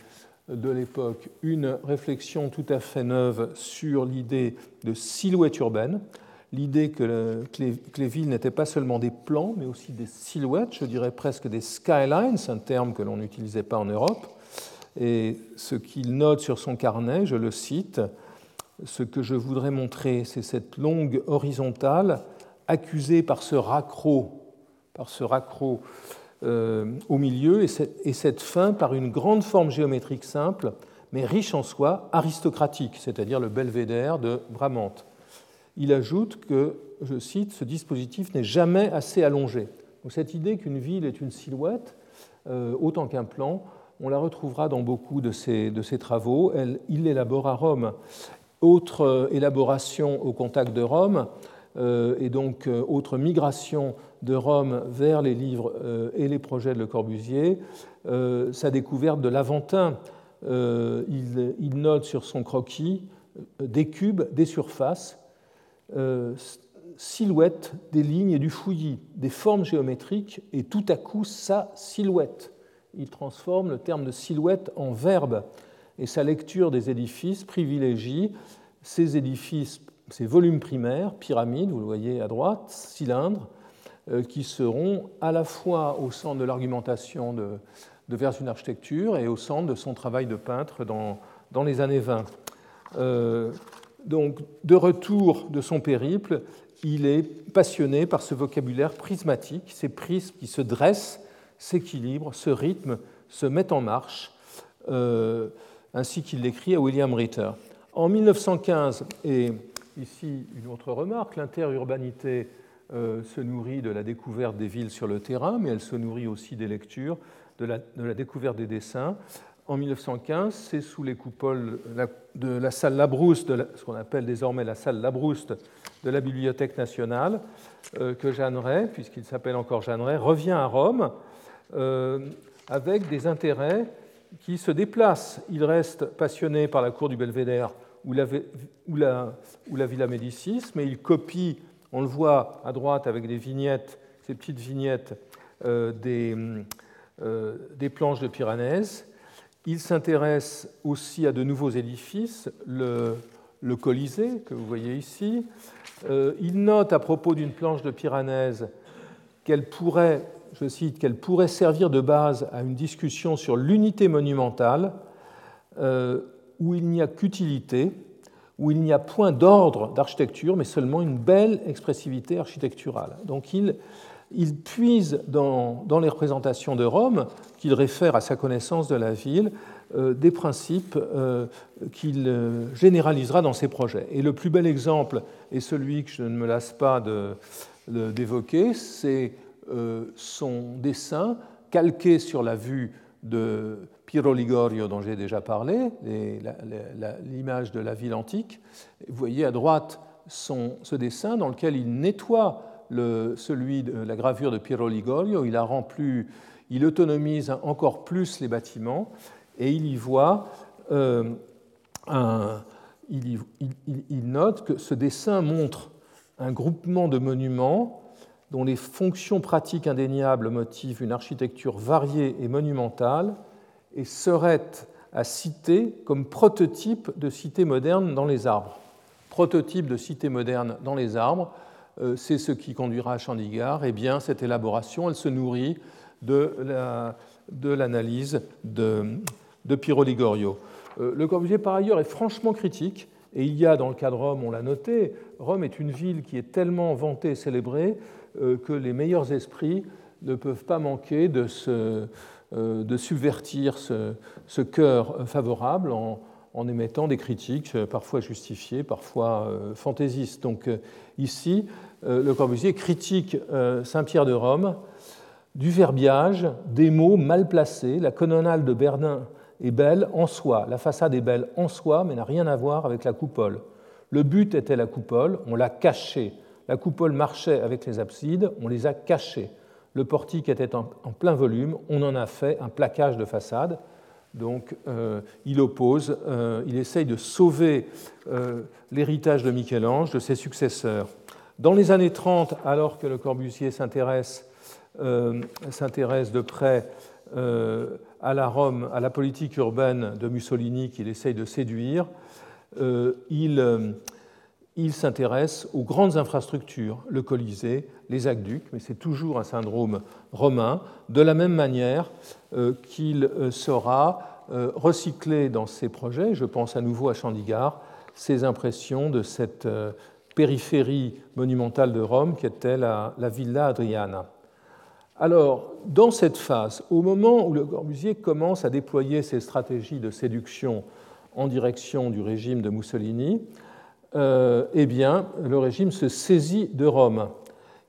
[SPEAKER 2] de l'époque, une réflexion tout à fait neuve sur l'idée de silhouette urbaine l'idée que, les, villes n'étaient pas seulement des plans, mais aussi des silhouettes, je dirais presque des skylines, un terme que l'on n'utilisait pas en Europe. Et ce qu'il note sur son carnet, je le cite, ce que je voudrais montrer, c'est cette longue horizontale accusée par ce raccro, par ce raccro euh, au milieu, et cette, et cette fin par une grande forme géométrique simple, mais riche en soi, aristocratique, c'est-à-dire le belvédère de Bramante il ajoute que, je cite, ce dispositif n'est jamais assez allongé. Donc cette idée qu'une ville est une silhouette, euh, autant qu'un plan, on la retrouvera dans beaucoup de ses travaux. il l'élabore à Rome. Autre euh, élaboration au contact de Rome, euh, et donc autre migration de Rome vers les livres et les projets de Le Corbusier, sa découverte de l'Aventin. Il, note sur son croquis des cubes, des surfaces, euh, silhouette des lignes et du fouillis, des formes géométriques, et tout à coup sa silhouette. Il transforme le terme de silhouette en verbe, et sa lecture des édifices privilégie ces édifices, ces volumes primaires, pyramides, vous le voyez à droite, cylindres, euh, qui seront à la fois au centre de l'argumentation de, Vers une architecture et au centre de son travail de peintre dans, dans les années 20. Donc, de retour de son périple, il est passionné par ce vocabulaire prismatique, ces prismes qui se dressent, s'équilibrent, se rythment, se mettent en marche, euh, ainsi qu'il l'écrit à William Ritter. En 1915, et ici une autre remarque, l'interurbanité euh, se nourrit de la découverte des villes sur le terrain, mais elle se nourrit aussi des lectures, de la découverte des dessins en 1915, c'est sous les coupoles de la salle Labrouste, de ce qu'on appelle désormais la salle Labrouste de la Bibliothèque nationale, euh, que Jeanneret, puisqu'il s'appelle encore Jeanneret, revient à Rome euh, avec des intérêts qui se déplacent. Il reste passionné par la cour du Belvédère ou la, Villa Médicis, mais il copie, on le voit à droite avec des vignettes, ces petites vignettes euh, des, des planches de Piranèse il s'intéresse aussi à de nouveaux édifices, le, Colisée que vous voyez ici. Euh, il note à propos d'une planche de Piranèse qu'elle pourrait, je cite, qu'elle pourrait servir de base à une discussion sur l'unité monumentale, euh, où il n'y a qu'utilité, où il n'y a point d'ordre d'architecture, mais seulement une belle expressivité architecturale. Donc il, il puise dans, les représentations de Rome, qu'il réfère à sa connaissance de la ville, euh, des principes euh, qu'il généralisera dans ses projets. Et le plus bel exemple, et celui que je ne me lasse pas d'évoquer, c'est son dessin calqué sur la vue de Piero Ligorio dont j'ai déjà parlé, l'image de la ville antique. Vous voyez à droite ce dessin dans lequel il nettoie celui de la gravure de Piero Ligorio, il, rend plus, il autonomise encore plus les bâtiments et il y voit euh, un, il, note que ce dessin montre un groupement de monuments dont les fonctions pratiques indéniables motivent une architecture variée et monumentale et serait à citer comme prototype de cité moderne dans les arbres. Prototype de cité moderne dans les arbres, euh, c'est ce qui conduira à Chandigarh. Eh bien, cette élaboration, elle se nourrit de l'analyse de, de, Ligorio. Euh, le Corbusier, par ailleurs, est franchement critique, et il y a dans le cas de Rome, on l'a noté, Rome est une ville qui est tellement vantée et célébrée que les meilleurs esprits ne peuvent pas manquer de, de subvertir ce, cœur favorable en, émettant des critiques, parfois justifiées, parfois fantaisistes. Donc ici, le Corbusier critique Saint-Pierre de Rome du verbiage, des mots mal placés. La colonnade de Bernin est belle en soi, la façade est belle en soi, mais n'a rien à voir avec la coupole. Le but était la coupole, on l'a cachée. La coupole marchait avec les absides, on les a cachées. Le portique était en, plein volume, on en a fait un plaquage de façade. Donc euh, il oppose, euh, il essaye de sauver euh, l'héritage de Michel-Ange, de ses successeurs. Dans les années 30, alors que le Corbusier s'intéresse de près à la Rome, à la politique urbaine de Mussolini qu'il essaye de séduire, il, il s'intéresse aux grandes infrastructures, le Colisée, les aqueducs, mais c'est toujours un syndrome romain, de la même manière qu'il saura recycler dans ses projets, je pense à nouveau à Chandigarh, ses impressions de cette périphérie monumentale de Rome qui était la, la Villa Adriana. Alors, dans cette phase, au moment où le Corbusier commence à déployer ses stratégies de séduction en direction du régime de Mussolini, euh, eh bien, le régime se saisit de Rome.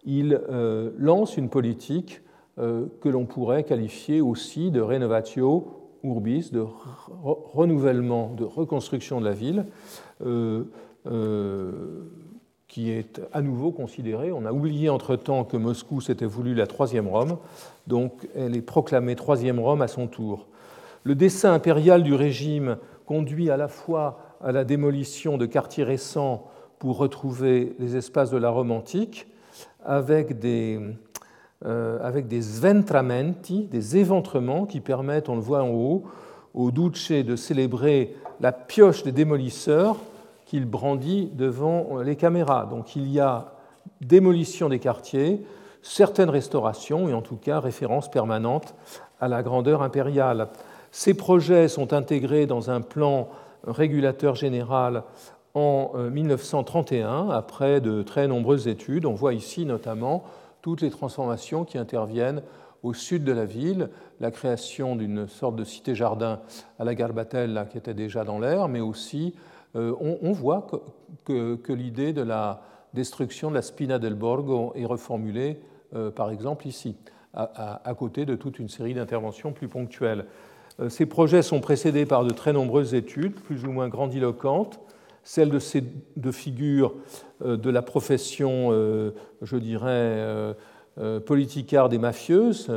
[SPEAKER 2] Il euh, lance une politique euh, que l'on pourrait qualifier aussi de renovatio urbis, de renouvellement, de reconstruction de la ville qui est à nouveau considérée. On a oublié entre-temps que Moscou s'était voulu la troisième Rome, donc elle est proclamée troisième Rome à son tour. Le dessin impérial du régime conduit à la fois à la démolition de quartiers récents pour retrouver les espaces de la Rome antique, avec des, euh, avec des sventramenti, des éventrements qui permettent, on le voit en haut, au Duce de célébrer la pioche des démolisseurs qu'il brandit devant les caméras. Donc il y a démolition des quartiers, certaines restaurations et en tout cas référence permanente à la grandeur impériale. Ces projets sont intégrés dans un plan régulateur général en 1931, euh, après de très nombreuses études. On voit ici notamment toutes les transformations qui interviennent au sud de la ville, la création d'une sorte de cité-jardin à la Garbatella qui était déjà dans l'air, mais aussi euh, on, voit que, l'idée de la destruction de la Spina del Borgo est reformulée, euh, par exemple, ici, à, côté de toute une série d'interventions plus ponctuelles. Euh, ces projets sont précédés par de très nombreuses études, plus ou moins grandiloquentes, celles de ces deux figures de la profession, je dirais, politicard des mafieuses,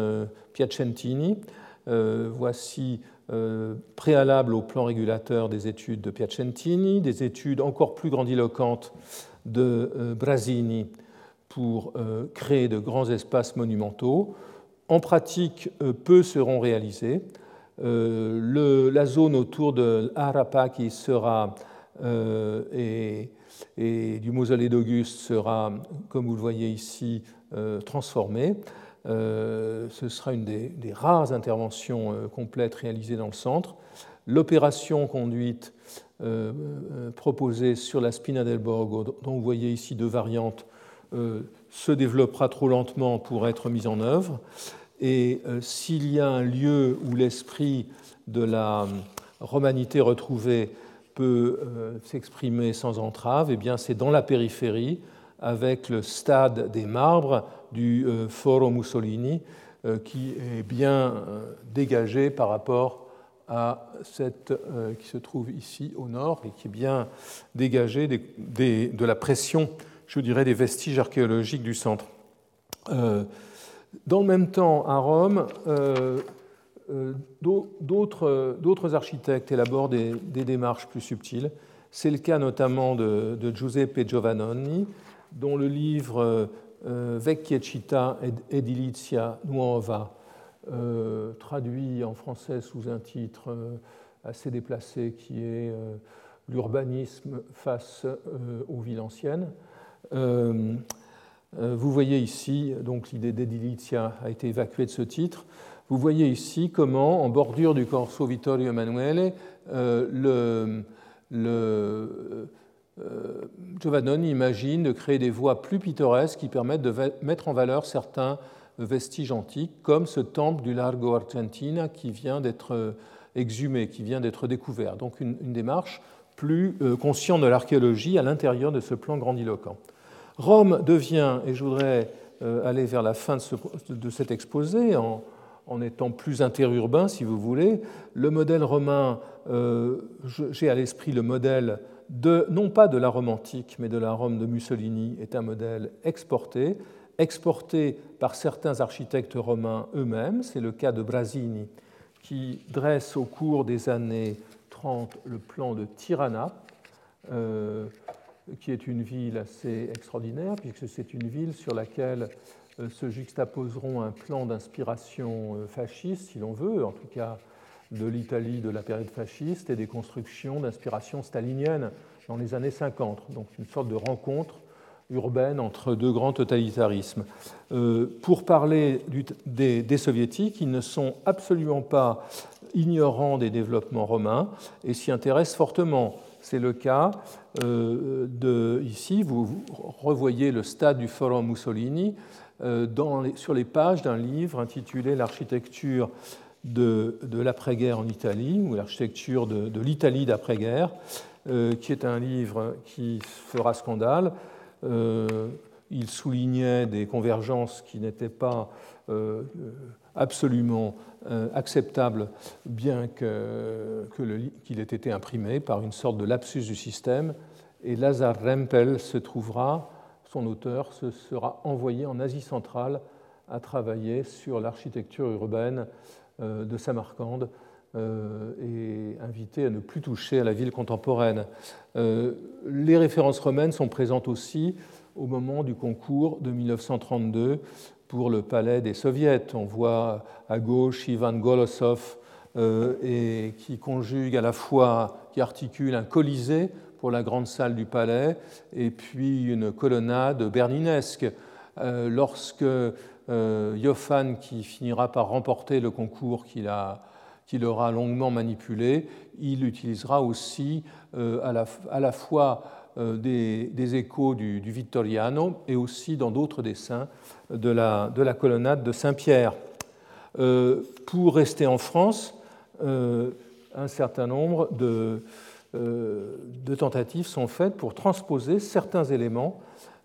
[SPEAKER 2] Piacentini. Voici euh, préalable au plan régulateur des études de Piacentini, des études encore plus grandiloquentes de euh, Brasini pour euh, créer de grands espaces monumentaux. En pratique, peu seront réalisés. La zone autour de Arapa qui sera et, du mausolée d'Auguste sera, comme vous le voyez ici, transformée. Euh, ce sera une des, rares interventions euh, complètes réalisées dans le centre. L'opération conduite euh, proposée sur la Spina del Borgo, dont vous voyez ici deux variantes, se développera trop lentement pour être mise en œuvre. Et s'il y a un lieu où l'esprit de la romanité retrouvée peut s'exprimer sans entrave, eh bien c'est dans la périphérie, avec le stade des marbres du euh, Foro Mussolini, euh, qui est bien euh, dégagé par rapport à cette qui se trouve ici au nord et qui est bien dégagé de la pression, je dirais, des vestiges archéologiques du centre. Dans le même temps, à Rome, d'autres architectes élaborent des, démarches plus subtiles. C'est le cas notamment de, Giuseppe Giovannoni, dont le livre Vecchia Città ed Edilizia Nuova, traduit en français sous un titre assez déplacé qui est L'urbanisme face aux villes anciennes. Vous voyez ici, donc l'idée d'Edilizia a été évacuée de ce titre. Vous voyez ici comment, en bordure du Corso Vittorio Emanuele, le, le euh, Giovannoni imagine de créer des voies plus pittoresques qui permettent de mettre en valeur certains vestiges antiques, comme ce temple du Largo Argentina qui vient d'être euh, exhumé, qui vient d'être découvert. Donc une, démarche plus euh, consciente de l'archéologie à l'intérieur de ce plan grandiloquent. Rome devient, et je voudrais aller vers la fin de, cet exposé en, étant plus interurbain, si vous voulez, le modèle romain, j'ai à l'esprit le modèle non pas de la Rome antique, mais de la Rome de Mussolini, est un modèle exporté, exporté par certains architectes romains eux-mêmes. C'est le cas de Brasini, qui dresse au cours des années 30 le plan de Tirana, euh, qui est une ville assez extraordinaire, puisque c'est une ville sur laquelle euh, se juxtaposeront un plan d'inspiration euh, fasciste, si l'on veut, en tout cas de l'Italie de la période fasciste et des constructions d'inspiration stalinienne dans les années 50. Donc une sorte de rencontre urbaine entre deux grands totalitarismes. Euh, pour parler des, soviétiques, ils ne sont absolument pas ignorants des développements romains et s'y intéressent fortement. C'est le cas euh, ici, vous, revoyez le stade du Forum Mussolini euh, sur les pages d'un livre intitulé L'architecture de, l'après-guerre en Italie, ou l'architecture de, l'Italie d'après-guerre, euh, qui est un livre qui fera scandale. Il soulignait des convergences qui n'étaient pas absolument acceptables, bien qu'il ait été imprimé par une sorte de lapsus du système. Et Lazar Rempel se trouvera, son auteur, se sera envoyé en Asie centrale à travailler sur l'architecture urbaine euh, de Samarcande euh, et invité à ne plus toucher à la ville contemporaine. Euh, les références romaines sont présentes aussi au moment du concours de 1932 pour le palais des soviets. On voit à gauche Ivan Golosov et qui conjugue à la fois, qui articule un colisée pour la grande salle du palais et puis une colonnade berninesque. lorsque euh, qui finira par remporter le concours qu'il aura longuement manipulé, il utilisera aussi euh, à, la, fois euh, des, échos du, Vittoriano et aussi dans d'autres dessins de la, colonnade de Saint-Pierre. Euh, pour rester en France, un certain nombre de, tentatives sont faites pour transposer certains éléments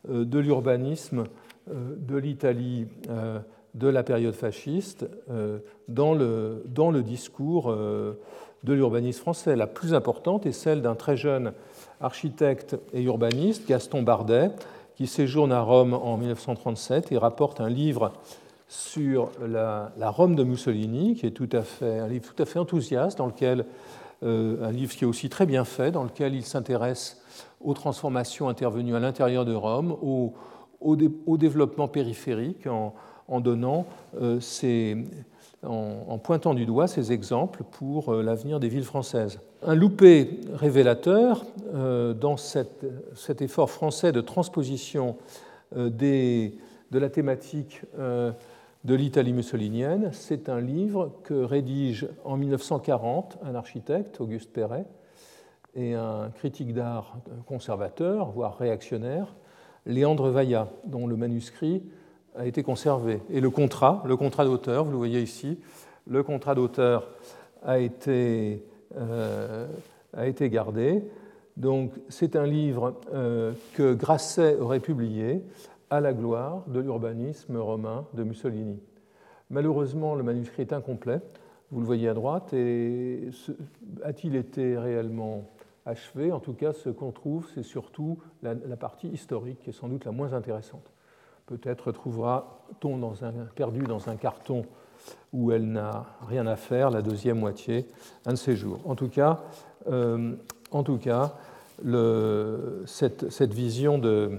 [SPEAKER 2] de l'urbanisme euh, de l'Italie euh, de la période fasciste euh, dans le, dans le discours de l'urbanisme français. La plus importante est celle d'un très jeune architecte et urbaniste, Gaston Bardet, qui séjourne à Rome en 1937 et rapporte un livre sur la, Rome de Mussolini, qui est tout à fait, un livre tout à fait enthousiaste, dans lequel, un livre qui est aussi très bien fait, dans lequel il s'intéresse aux transformations intervenues à l'intérieur de Rome, au, développement périphérique en, donnant euh, en, pointant du doigt ces exemples pour euh, l'avenir des villes françaises. Un loupé révélateur euh, dans cet effort français de transposition des, de la thématique de l'Italie mussolinienne, c'est un livre que rédige en 1940 un architecte, Auguste Perret, et un critique d'art conservateur, voire réactionnaire, Léandre Vaillat, dont le manuscrit a été conservé. Et le contrat, le contrat d'auteur, vous le voyez ici, le contrat d'auteur a été, euh, gardé. Donc c'est un livre euh, que Grasset aurait publié à la gloire de l'urbanisme romain de Mussolini. Malheureusement, le manuscrit est incomplet, vous le voyez à droite, et a-t-il été réellement achevé? En tout cas, ce qu'on trouve, c'est surtout la, partie historique qui est sans doute la moins intéressante. Peut-être trouvera-t-on dans un, perdu dans un carton où elle n'a rien à faire la deuxième moitié un de ces jours. En tout cas, euh, en tout cas cette, vision de,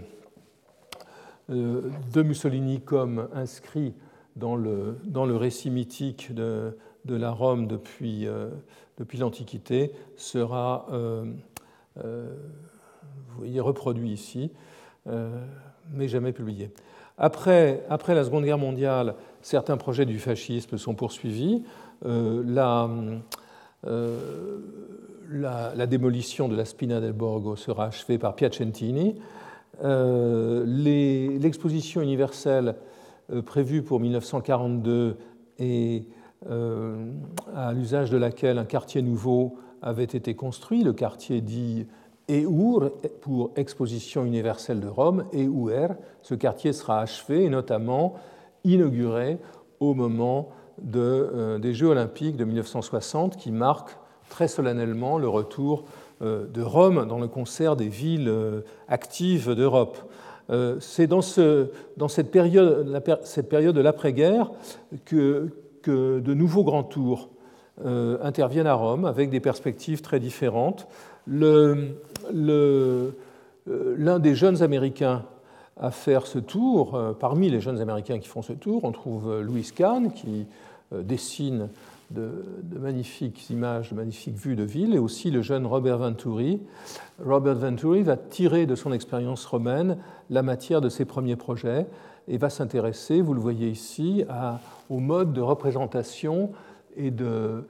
[SPEAKER 2] de Mussolini comme inscrit dans le, récit mythique de, la Rome depuis, depuis l'Antiquité sera vous voyez, reproduit ici, mais jamais publié. Après, la Seconde Guerre mondiale, certains projets du fascisme sont poursuivis. la, la, démolition de la Spina del Borgo sera achevée par Piacentini. Euh, l'exposition universelle euh, prévue pour 1942 et euh, à l'usage de laquelle un quartier nouveau avait été construit, le quartier dit EUR pour Exposition universelle de Rome, EUR. Ce quartier sera achevé et notamment inauguré au moment de, des Jeux olympiques de 1960 qui marquent très solennellement le retour euh, de Rome dans le concert des villes euh, actives d'Europe. Euh, c'est dans, ce, dans, cette période, de l'après-guerre que, de nouveaux grands tours interviennent à Rome avec des perspectives très différentes. L'un des jeunes Américains à faire ce tour, parmi les jeunes Américains qui font ce tour, on trouve Louis Kahn qui dessine de, magnifiques images, de magnifiques vues de ville, et aussi le jeune Robert Venturi. Robert Venturi va tirer de son expérience romaine la matière de ses premiers projets et va s'intéresser, vous le voyez ici, au mode de représentation et de, euh,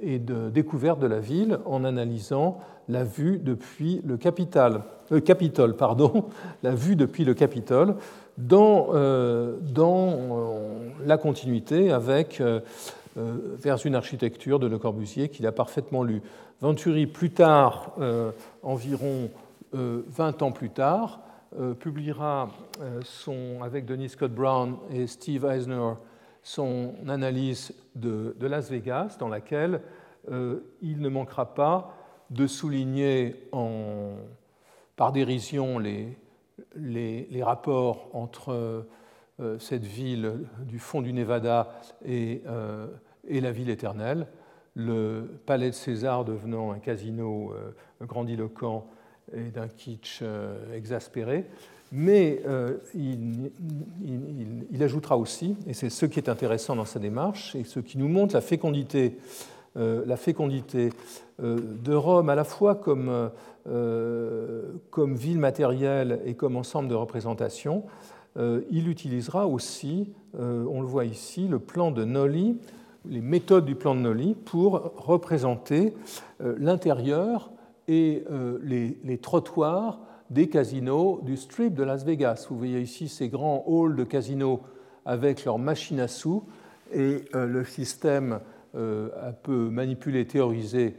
[SPEAKER 2] et de découverte de la ville en analysant la vue depuis le Capitole, euh, Capitole pardon, <laughs> la vue depuis le Capitole dans, euh, dans la continuité avec euh, vers une architecture de Le Corbusier qu'il a parfaitement lu. Venturi, plus tard, euh, environ 20 euh, ans plus tard, publiera son, avec Denis Scott Brown et Steve Eisner son analyse de, Las Vegas, dans laquelle il ne manquera pas de souligner par dérision les, les, rapports entre euh, cette ville du fond du Nevada et, euh, et, la ville éternelle, le palais de César devenant un casino euh, grandiloquent et d'un kitsch exaspéré. Mais il, il, ajoutera aussi, et c'est ce qui est intéressant dans sa démarche, et ce qui nous montre la fécondité, la fécondité de Rome à la fois comme, ville matérielle et comme ensemble de représentation, euh, il utilisera aussi, euh, on le voit ici, le plan de Nolly, les méthodes du plan de Nolly pour représenter euh, l'intérieur et les, trottoirs des casinos du Strip de Las Vegas. Vous voyez ici ces grands halls de casinos avec leurs machines à sous et le système un peu manipulé, théorisé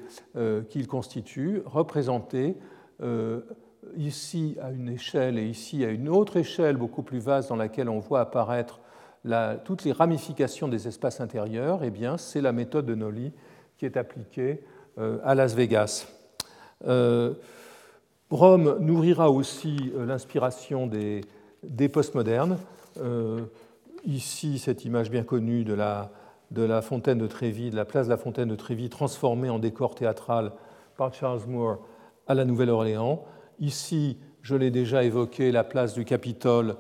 [SPEAKER 2] qu'il constitue, représenté ici à une échelle et ici à une autre échelle beaucoup plus vaste dans laquelle on voit apparaître toutes les ramifications des espaces intérieurs, eh bien, c'est la méthode de Nolly qui est appliquée euh, à Las Vegas. Euh, Rome nourrira aussi euh, l'inspiration des, postmodernes. ici, cette image bien connue de la, de fontaine de Trévis, de la place de la fontaine de Trévis, transformée en décor théâtral par Charles Moore à la Nouvelle-Orléans. Ici, je l'ai déjà évoqué, la place du Capitole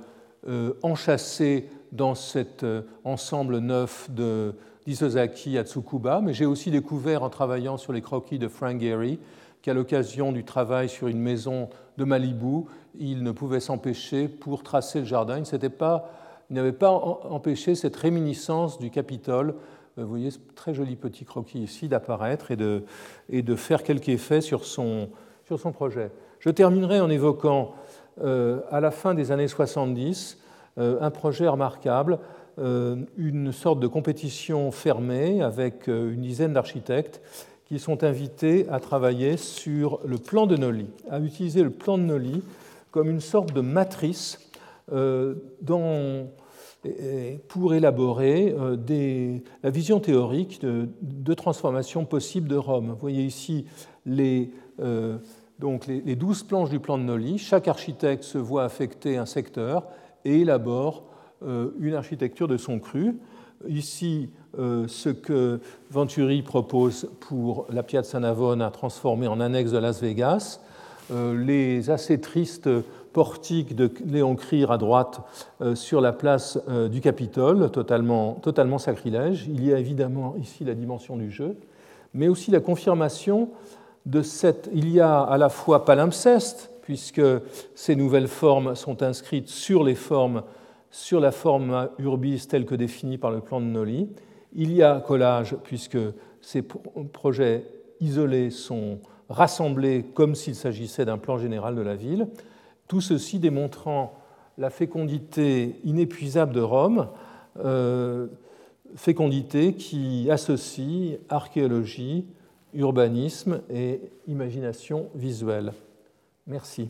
[SPEAKER 2] euh, enchâssée dans cet euh, ensemble neuf d'Isozaki à Tsukuba, mais j'ai aussi découvert en travaillant sur les croquis de Frank Gehry qu'à l'occasion du travail sur une maison de Malibu, il ne pouvait s'empêcher, pour tracer le jardin, il n'avait pas, empêché cette réminiscence du Capitole euh, vous voyez ce très joli petit croquis ici d'apparaître et de, faire quelques effets sur son, projet. Je terminerai en évoquant, euh, à la fin des années 70, euh, un projet remarquable, une sorte de compétition fermée avec une dizaine d'architectes qui sont invités à travailler sur le plan de Nolly, à utiliser le plan de Nolly comme une sorte de matrice pour élaborer la vision théorique de, transformation possible de Rome. Vous voyez ici les, donc les douze planches du plan de Nolly, chaque architecte se voit affecter un secteur et élabore euh, une architecture de son cru. Ici, euh, ce que Venturi propose pour la Piazza Navona transformée en annexe de Las Vegas, euh, les assez tristes portique de Léon Crier à droite sur la place du Capitole, totalement, totalement sacrilège. Il y a évidemment ici la dimension du jeu, mais aussi la confirmation de cette. Il y a à la fois palimpseste, puisque ces nouvelles formes sont inscrites sur les formes, sur la forme urbis telle que définie par le plan de Nolly. Il y a collage, puisque ces projets isolés sont rassemblés comme s'il s'agissait d'un plan général de la ville. Tout ceci démontrant la fécondité inépuisable de Rome, euh, fécondité qui associe archéologie, urbanisme et imagination visuelle. Merci.